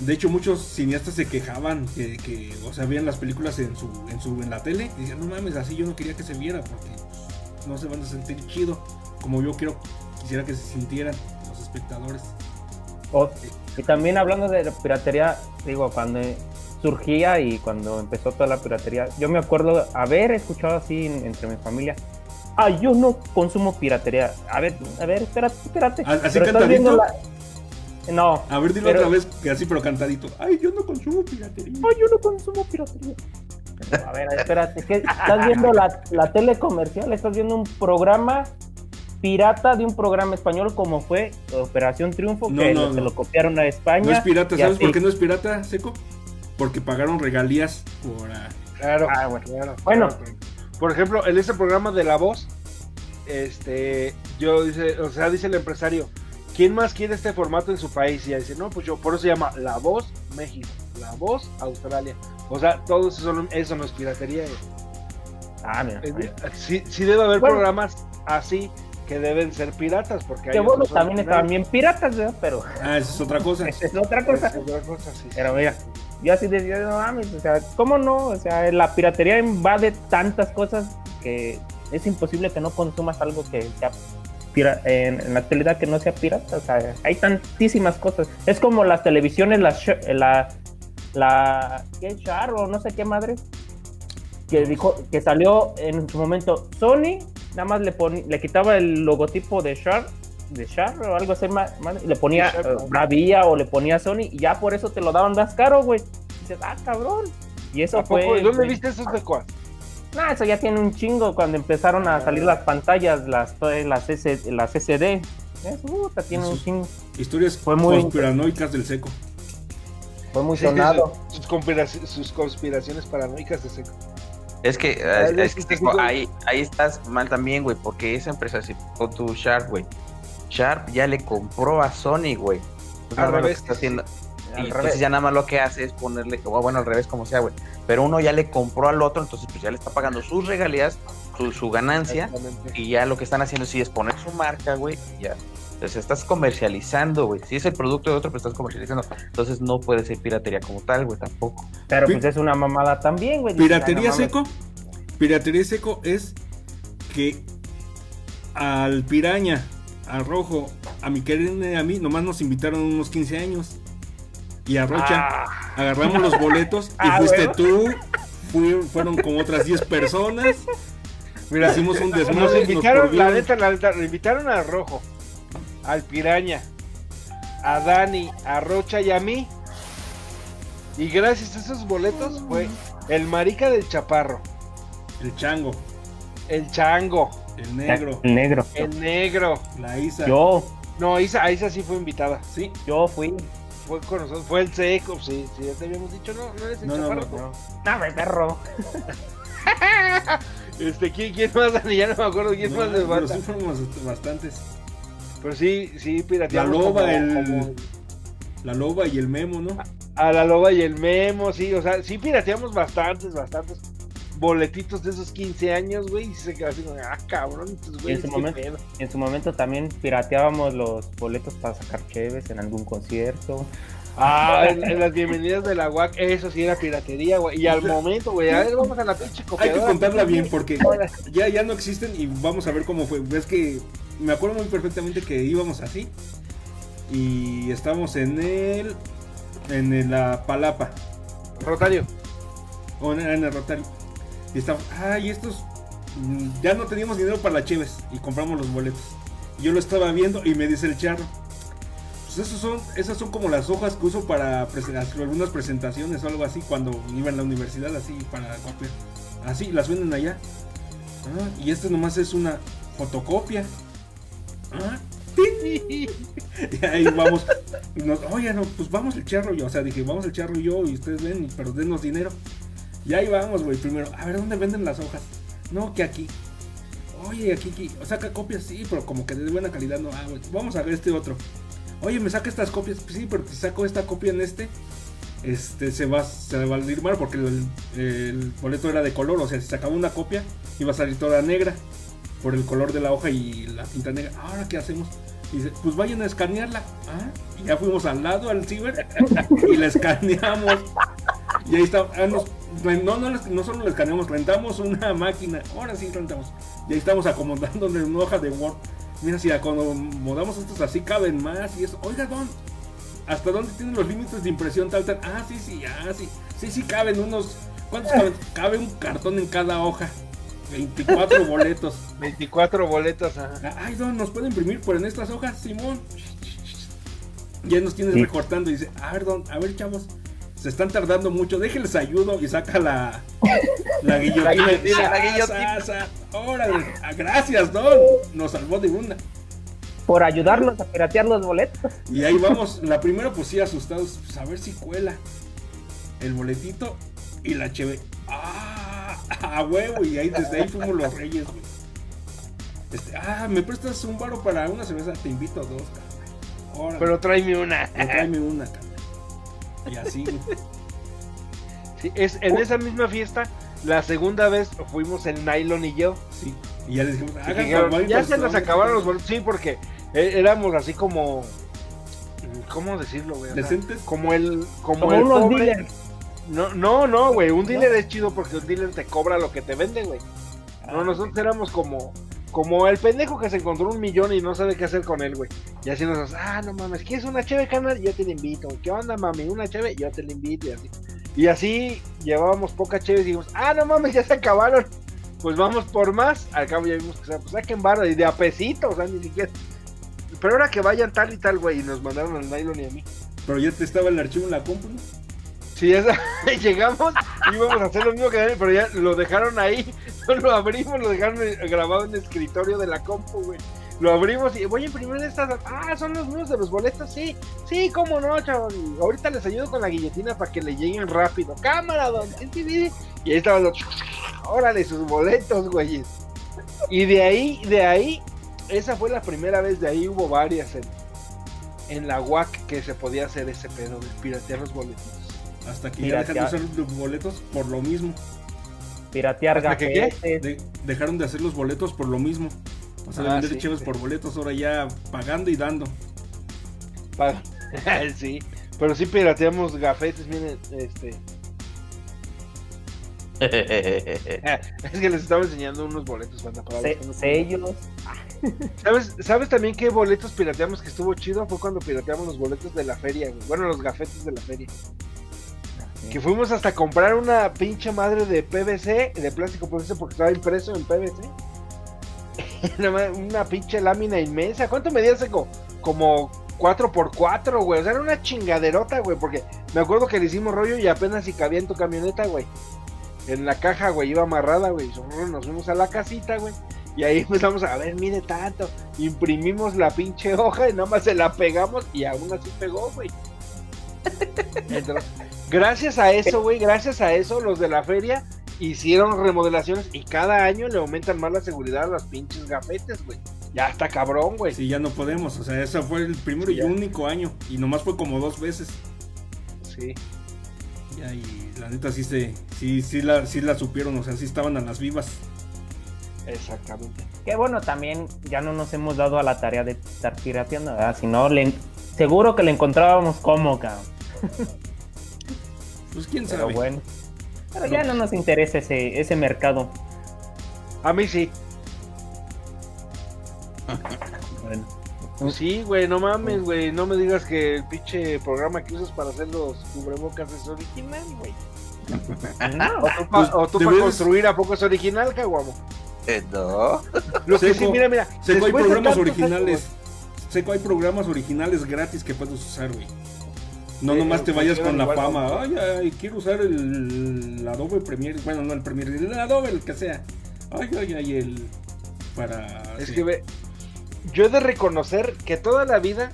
Speaker 3: De hecho, muchos cineastas se quejaban que, que, o sea, veían las películas en su, en su, en la tele y decían, no mames, así yo no quería que se viera porque pues, no se van a sentir chido como yo quiero, quisiera que se sintieran los espectadores.
Speaker 5: O- y también hablando de la piratería, digo, cuando surgía y cuando empezó toda la piratería, yo me acuerdo haber escuchado así en- entre mi familia ah, yo no consumo piratería. A ver, a ver, espérate, espérate.
Speaker 3: ¿A- así
Speaker 5: Pero
Speaker 3: cantadito?
Speaker 5: viendo la- No.
Speaker 3: A ver, dilo
Speaker 5: Pero-
Speaker 3: otra vez, que así, pero cantadito. Ay, yo no consumo piratería.
Speaker 5: No, yo no consumo piratería. A ver, espérate, ¿qué? ¿estás viendo la, la tele comercial? ¿Estás viendo un programa pirata de un programa español como fue Operación Triunfo?
Speaker 3: No,
Speaker 5: que
Speaker 3: no,
Speaker 5: se
Speaker 3: no.
Speaker 5: lo copiaron a España.
Speaker 3: No es pirata, ¿sabes por qué no es pirata, Seco? Porque pagaron regalías por... ah,
Speaker 4: Claro,
Speaker 5: Ah, bueno.
Speaker 4: claro,
Speaker 5: Bueno.
Speaker 4: claro. Por ejemplo, en este programa de La Voz, este, yo dice, o sea, dice el empresario, ¿quién más quiere este formato en su país? Y dice, no, pues yo, por eso se llama La Voz México, La Voz Australia. O sea, todo eso, son- eso no es piratería. eh.
Speaker 5: Ah, mira.
Speaker 4: De- Sí, sí debe haber
Speaker 5: Bueno.
Speaker 4: programas así que deben ser piratas, porque hay
Speaker 5: bueno, también estaban bien piratas, ¿verdad? Pero
Speaker 3: Ah, esa es otra cosa.
Speaker 5: esa es otra cosa.
Speaker 4: es otra cosa, sí, sí.
Speaker 5: Pero mira, yo así decía, no mames, o sea, ¿cómo no? O sea, la piratería invade tantas cosas que es imposible que no consumas algo que sea pira- en, la actualidad que no sea pirata. O sea, hay tantísimas cosas. Es como las televisiones, la, sh- la, la, ¿qué? Char o no sé qué madre, que dijo, que salió en su momento Sony, nada más le, le quitaba el logotipo de Sharp de Sharp o algo así, ma- ma- y le ponía eh, Bravia o le ponía Sony y ya por eso te lo daban más caro, güey. Dices, ah, cabrón. Y eso fue.
Speaker 4: ¿Dónde viste esos de cuál?
Speaker 5: No, eso ya tiene un chingo cuando empezaron a salir las pantallas, las, las, S, las SD. Eso, puta, tiene un chingo.
Speaker 3: Historias
Speaker 5: Fue muy-
Speaker 3: conspiranoicas del Seco.
Speaker 5: Fue muy
Speaker 4: Sí,
Speaker 5: sonado.
Speaker 4: sus, sus conspiraci- sus conspiraciones paranoicas de seco.
Speaker 6: Es que, eh,
Speaker 4: Ah,
Speaker 6: es,
Speaker 4: es
Speaker 6: que ahí, ahí estás mal también, güey, porque esa empresa, si con tu Sharp, güey, Sharp ya le compró a Sony, güey. Pues
Speaker 4: Al revés.
Speaker 6: está haciendo.
Speaker 5: Al
Speaker 6: Y
Speaker 5: revés.
Speaker 6: entonces ya nada más lo que hace es ponerle, o bueno, al revés, como sea, güey. Pero uno ya le compró al otro, entonces pues ya le está pagando sus regalías, su, su ganancia, y ya lo que están haciendo sí es poner su marca, güey, y ya. Entonces estás comercializando, güey. Si es el producto de otro, pues estás comercializando. Entonces no puede ser piratería como tal, güey, tampoco.
Speaker 5: Pero
Speaker 3: Pi-
Speaker 5: pues es una mamada también, güey.
Speaker 3: Piratería
Speaker 5: "Ah, mames".
Speaker 3: seco. Piratería seco es que al piraña, al rojo, a mi querido a mí, nomás nos invitaron unos 15 años. Y a Rocha
Speaker 5: Ah,
Speaker 3: agarramos los boletos y
Speaker 5: Ah,
Speaker 3: fuiste
Speaker 5: bueno.
Speaker 3: tú. fui- fueron como otras 10 personas.
Speaker 4: Mira,
Speaker 3: hicimos un
Speaker 4: nos
Speaker 3: desmadre.
Speaker 4: invitaron,
Speaker 3: nos
Speaker 4: la
Speaker 3: prohibieron-
Speaker 4: neta, la neta, nos invitaron a Rojo, al Piraña, a Dani, a Rocha y a mí. Y gracias a esos boletos fue el marica del chaparro,
Speaker 3: El chango,
Speaker 4: el chango,
Speaker 3: el negro,
Speaker 5: El negro.
Speaker 4: el negro.
Speaker 3: la Isa.
Speaker 5: Yo,
Speaker 4: No, Isa, a Isa sí fue invitada.
Speaker 3: Sí,
Speaker 5: yo fui.
Speaker 4: Fue con nosotros, fue el seco, sí, sí, ya te habíamos dicho, no, no eres el
Speaker 3: No, no,
Speaker 4: chaparro.
Speaker 3: no,
Speaker 4: no.
Speaker 5: Dame, perro.
Speaker 4: Este, ¿quién, quién más, Dani? Ya no me acuerdo quién
Speaker 3: no,
Speaker 4: más les
Speaker 3: pero
Speaker 4: falta.
Speaker 3: sí fuimos bastantes.
Speaker 4: Pero sí, sí,
Speaker 3: La
Speaker 4: pirateamos.
Speaker 3: loba,
Speaker 4: como-
Speaker 3: el,
Speaker 4: como-
Speaker 3: la loba y el memo, ¿no?
Speaker 4: A la loba y el memo, sí, o sea, sí pirateamos bastantes, bastantes boletitos de esos 15 años, güey, y se quedó así ah, cabrón,
Speaker 5: su momento-
Speaker 4: pedo.
Speaker 5: En su momento también pirateábamos los boletos para sacar cheves en algún concierto.
Speaker 4: Ah, en, en las bienvenidas de la UAC, eso sí era piratería, güey, y al momento, güey, a ver, vamos a la pinche
Speaker 3: Hay que contarla bien porque ya, ya no existen y vamos a ver cómo fue. Ves que me acuerdo muy perfectamente que íbamos así y estábamos en el en el- la Palapa
Speaker 4: Rotario.
Speaker 3: o en, en el Rotario y estábamos, ay, estos mm, ya no teníamos dinero para las cheves y compramos los boletos. Yo lo estaba viendo y me dice el charro. Pues esos son, esas son como las hojas que uso para presen- algunas presentaciones o algo así cuando iba en la universidad, así para copiar. Así, las venden allá. Ah, y este nomás es una fotocopia. Ah, y ahí vamos. Oye, no, pues vamos el charro y yo. O sea, dije, vamos el charro y yo y ustedes ven, pero denos dinero. Y ahí vamos, güey. Primero, a ver, ¿dónde venden las hojas? No, que aquí. Oye, aquí, saca copias, sí, pero como que de buena calidad, no. Ah, güey, vamos a ver este otro. Oye, me saca estas copias. Pues sí, pero si saco esta copia en este, este se va, se va a porque el, boleto era de color. O sea, si sacaba una copia, iba a salir toda negra por el color de la hoja y la tinta negra. Ahora, ¿qué hacemos? Dice, pues vayan a escanearla. Ah, ya fuimos al lado, al ciber, y la escaneamos. Y ahí está. ah, nos- no, no, les- no solo la escaneamos, rentamos una máquina. Ahora sí rentamos. Y ahí estamos acomodándole en una hoja de Word. Mira, si acomodamos estos así caben más y eso. Oiga, Don, ¿hasta dónde tienen los límites de impresión tal, tal? Ah, sí, sí, ah, sí. Sí, sí, caben unos. ¿Cuántos caben? Cabe un cartón en cada hoja. 24 boletos.
Speaker 4: 24 boletas, ajá.
Speaker 3: Ay, don, ¿nos puede imprimir por en estas hojas, Simón? Ya nos tienes
Speaker 5: Sí.
Speaker 3: recortando y dice, a ver, don, a ver, chavos, se están tardando mucho, déjenles ayudo y saca la, la guillotina.
Speaker 6: La guillotina, la
Speaker 3: Sa,
Speaker 6: guillotina.
Speaker 3: sa, sa. Órale, ah, gracias, don, nos salvó de una.
Speaker 5: Por ayudarnos a piratear los boletos.
Speaker 3: Y ahí vamos, la primera pues sí asustados, pues a ver si cuela el boletito y la cheve. ¡Ah! A huevo, y ahí desde ahí fuimos los reyes, güey. Este, ah, ¿me prestas un baro para una cerveza? Te invito a dos. Órale,
Speaker 4: Pero tráeme una.
Speaker 3: pues tráeme una, carnal. Y así.
Speaker 4: Sí, es, en esa misma fiesta, la segunda vez fuimos el Nylon y yo.
Speaker 3: Sí. Y ya les dijimos,
Speaker 4: dijeron, ya se nos
Speaker 3: no,
Speaker 4: acabaron los boletos. Sí, porque eh, éramos así como. ¿Cómo decirlo, güey?
Speaker 3: Decentes.
Speaker 4: como el. Como,
Speaker 5: Como
Speaker 4: el
Speaker 5: unos
Speaker 4: pobre.
Speaker 5: dealers.
Speaker 4: No, no, no, güey. Un dealer es chido porque un dealer te cobra lo que te vende, güey. No, nosotros éramos como. Como el pendejo que se encontró un millón y no sabe qué hacer con él, güey. Y así nos ah, no mames, ¿quieres una cheve, canal? Yo te la invito. ¿Qué onda, mami? ¿Una cheve? Yo te la invito y así. Y así llevábamos poca cheve y dijimos, ah, no mames, ya se acabaron. Pues vamos por más. Al cabo ya vimos que, o sea, pues saquen barra y de a pesito, o sea, ni siquiera. Pero ahora que vayan tal y tal, güey, y nos mandaron al nylon y a mí.
Speaker 3: Pero ya te estaba el archivo en la compu, ¿no?
Speaker 4: Sí, esa, llegamos y íbamos a hacer lo mismo que Daniel, pero ya lo dejaron ahí, lo abrimos, lo dejaron grabado en el escritorio de la compu, güey. Lo abrimos y voy a imprimir estas. Ah, son los míos de los boletos, sí, sí, cómo no, chavos. Ahorita les ayudo con la guillotina para que le lleguen rápido. Cámara, don. Y ahí estaban los. Órale, sus boletos, güeyes. Y de ahí, de ahí, esa fue la primera vez, de ahí hubo varias en, en la UAC que se podía hacer ese pedo de piratear los boletos.
Speaker 3: Hasta que
Speaker 5: Mira,
Speaker 3: ya dejaron de
Speaker 5: ya-
Speaker 3: usar los boletos por lo mismo.
Speaker 5: Piratear
Speaker 4: ¿Hasta que qué?
Speaker 3: De- dejaron de hacer los boletos por lo mismo. O sea, de
Speaker 4: Ah,
Speaker 3: vender
Speaker 4: sí,
Speaker 3: cheves
Speaker 4: sí.
Speaker 3: por boletos, ahora ya pagando y dando.
Speaker 4: Pa- sí, pero sí pirateamos gafetes, miren, este. Es que les estaba enseñando unos boletos, banda, para
Speaker 5: se-
Speaker 4: los
Speaker 5: sellos.
Speaker 4: ¿Sabes, ¿Sabes también qué boletos pirateamos que estuvo chido? Fue cuando pirateamos los boletos de la feria, güey. Bueno, los gafetes de la feria. Que fuimos hasta comprar una pinche madre de PVC, de plástico PVC, porque estaba impreso en PVC. Una pinche lámina inmensa. ¿Cuánto medía ese? co- Como 4x4, güey. O sea, era una chingaderota, güey. Porque me acuerdo que le hicimos rollo y apenas si cabía en tu camioneta, güey. En la caja, güey, iba amarrada, güey. Nos fuimos a la casita, güey. Y ahí empezamos a ver, mire tanto. Imprimimos la pinche hoja y nada más se la pegamos y aún así pegó, güey. Entonces, gracias a eso, güey, gracias a eso, los de la feria hicieron remodelaciones y cada año le aumentan más la seguridad a los pinches gafetes, güey. Ya está cabrón, güey.
Speaker 3: Sí, ya no podemos. O sea, ese fue el primero
Speaker 4: Sí,
Speaker 3: y
Speaker 4: ya.
Speaker 3: único año. Y nomás fue como dos veces.
Speaker 4: Sí.
Speaker 3: Ya, y la neta sí se, sí, sí la, sí la supieron, o sea, sí estaban a las vivas.
Speaker 4: Exactamente.
Speaker 5: Que bueno, también ya no nos hemos dado a la tarea de estar pirateando, ¿verdad? Si no, le, seguro que le encontrábamos como, cabrón.
Speaker 3: Pues quién
Speaker 5: Pero
Speaker 3: sabe.
Speaker 5: bueno. Pero ya no nos interesa ese, ese mercado.
Speaker 4: A mí sí.
Speaker 5: Bueno.
Speaker 4: Pues sí, güey, no mames, güey. No me digas que el pinche programa que usas para hacer los cubrebocas es original, güey.
Speaker 5: No,
Speaker 4: O tú,
Speaker 3: Pues,
Speaker 4: pa- o tú para construir a poco es original, caguamo.
Speaker 6: Eh, no.
Speaker 4: Lo que sí, mira, mira.
Speaker 3: Seco, hay
Speaker 4: después de
Speaker 3: programas originales.
Speaker 4: años,
Speaker 3: Seco, hay programas originales gratis que puedes usar, güey. No nomás te vayas con la fama. Ay, ay, quiero usar el, el Adobe Premiere. Bueno, no el Premiere, el Adobe, el que sea. Ay, ay, ay, el. Para.
Speaker 4: Es
Speaker 3: sí.
Speaker 4: que ve, yo he de reconocer que toda la vida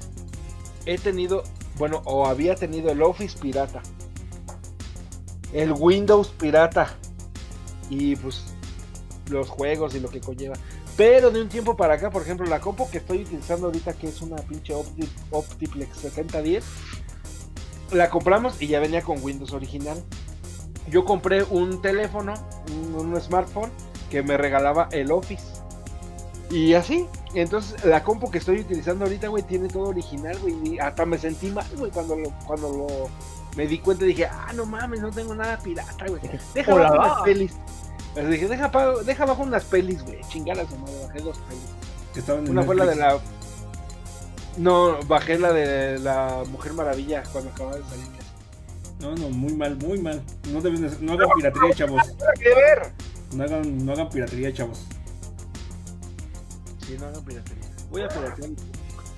Speaker 4: he tenido, bueno, o había tenido el Office pirata, el Windows pirata y pues los juegos y lo que conlleva. Pero de un tiempo para acá, por ejemplo, la compu que estoy utilizando ahorita, que es una pinche Opti- Optiplex 7010, la compramos y ya venía con Windows original. Yo compré un teléfono, un, un smartphone, que me regalaba el Office. Y así, entonces la compu que estoy utilizando ahorita, güey, tiene todo original, güey. y Hasta me sentí mal, güey, cuando lo, cuando lo me di cuenta dije, ah, no mames, no tengo nada pirata, güey. Deja
Speaker 5: Hola.
Speaker 4: abajo unas pelis. Pero dije, deja, deja abajo unas pelis, güey. Chingadas, madre, bajé dos pelis. Una fue la de la. No, bajé la de la Mujer Maravilla cuando acababa de salir.
Speaker 3: No, no, muy mal, muy mal. No deben de- no hagan piratería, chavos.
Speaker 4: Que ver.
Speaker 3: No hagan, no hagan piratería, chavos.
Speaker 4: Sí, no hagan piratería. Voy a piratear.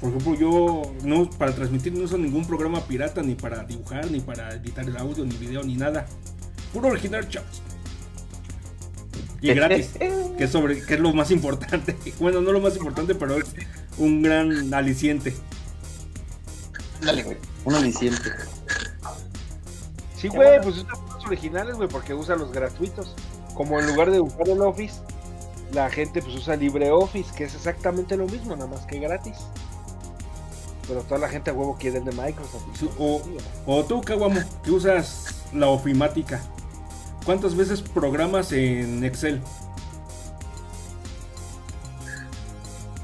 Speaker 3: Por ejemplo, yo no para transmitir no uso ningún programa pirata, ni para dibujar, ni para editar el audio, ni video, ni nada. Puro original, chavos. Y gratis, que es, sobre, que es lo más importante. Bueno, no lo más importante, pero es un gran aliciente.
Speaker 6: Dale, güey. Un aliciente.
Speaker 4: Sí, güey, pues usa los originales, güey, porque usa los gratuitos. Como en lugar de usar el Office, la gente pues usa LibreOffice, que es exactamente lo mismo, nada más que gratis. Pero toda la gente a huevo quiere el de Microsoft.
Speaker 3: O, o tú, Kawamo, que usas la ofimática. ¿Cuántas veces programas en Excel?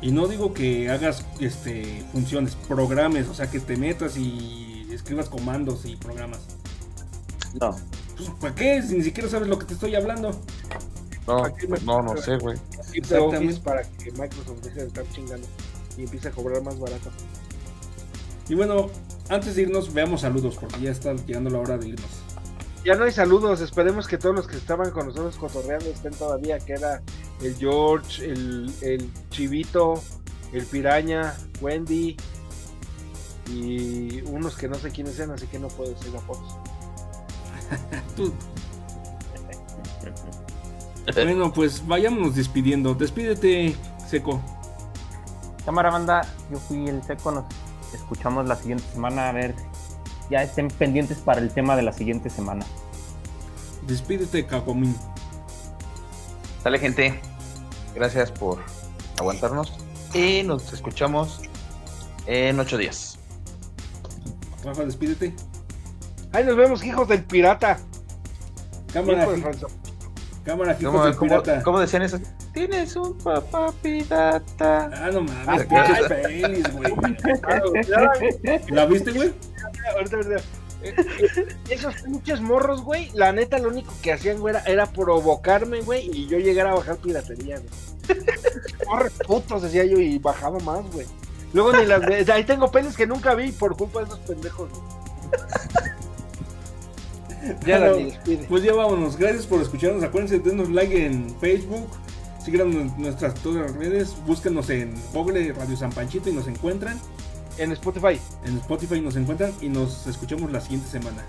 Speaker 3: Y no digo que hagas este funciones, programes, o sea que te metas y escribas comandos y programas.
Speaker 6: No.
Speaker 3: Pues, ¿Para qué? Si ni siquiera sabes lo que te estoy hablando.
Speaker 6: No,
Speaker 4: ¿Para qué me-
Speaker 6: no, no sé, güey.
Speaker 4: Office para que Microsoft deje de estar chingando y empiece a cobrar más barato.
Speaker 3: Y bueno, antes de irnos, veamos saludos, porque ya está llegando la hora de irnos.
Speaker 4: Ya no hay saludos, esperemos que todos los que estaban con nosotros cotorreando estén todavía, que era el George, el, el Chivito, el Piraña, Wendy y unos que no sé quiénes sean, así que no puedo decir la fotos.
Speaker 3: Tú. Bueno, pues vayámonos despidiendo. Despídete, Seco.
Speaker 5: Cámara banda, yo fui el seco, nos escuchamos la siguiente semana, a ver, ya estén pendientes para el tema de la siguiente semana.
Speaker 3: Despídete, Cacomín.
Speaker 6: Sale, gente. Gracias por aguantarnos. Y nos escuchamos en ocho días.
Speaker 3: Rafa, despídete.
Speaker 4: ¡Ay, nos vemos, hijos del pirata!
Speaker 3: Cámara, cámara, hijos
Speaker 6: ¿Cómo,
Speaker 3: del
Speaker 6: cómo-
Speaker 3: pirata.
Speaker 6: cómo decían eso? Tienes un papá pirata.
Speaker 3: Ah, no mames,
Speaker 6: Ah,
Speaker 3: güey. ¿La viste, güey?
Speaker 4: Ahorita, ahorita. Eh, eh, Esos pinches morros, güey, la neta lo único que hacían, güey, era, era provocarme, güey, y yo llegara a bajar piratería, güey. Morros putos, decía yo, y bajaba más, güey. Luego ni las ve- ahí tengo pelis que nunca vi por culpa de esos pendejos, güey. Ya,
Speaker 3: Bueno. Pues ya vámonos. Gracias por escucharnos. Acuérdense de darnos like en Facebook. Síganos en nuestras todas las redes. Búsquenos en Google Radio San Panchito y nos encuentran.
Speaker 4: En Spotify.
Speaker 3: En Spotify nos encuentran y nos escuchamos la siguiente semana.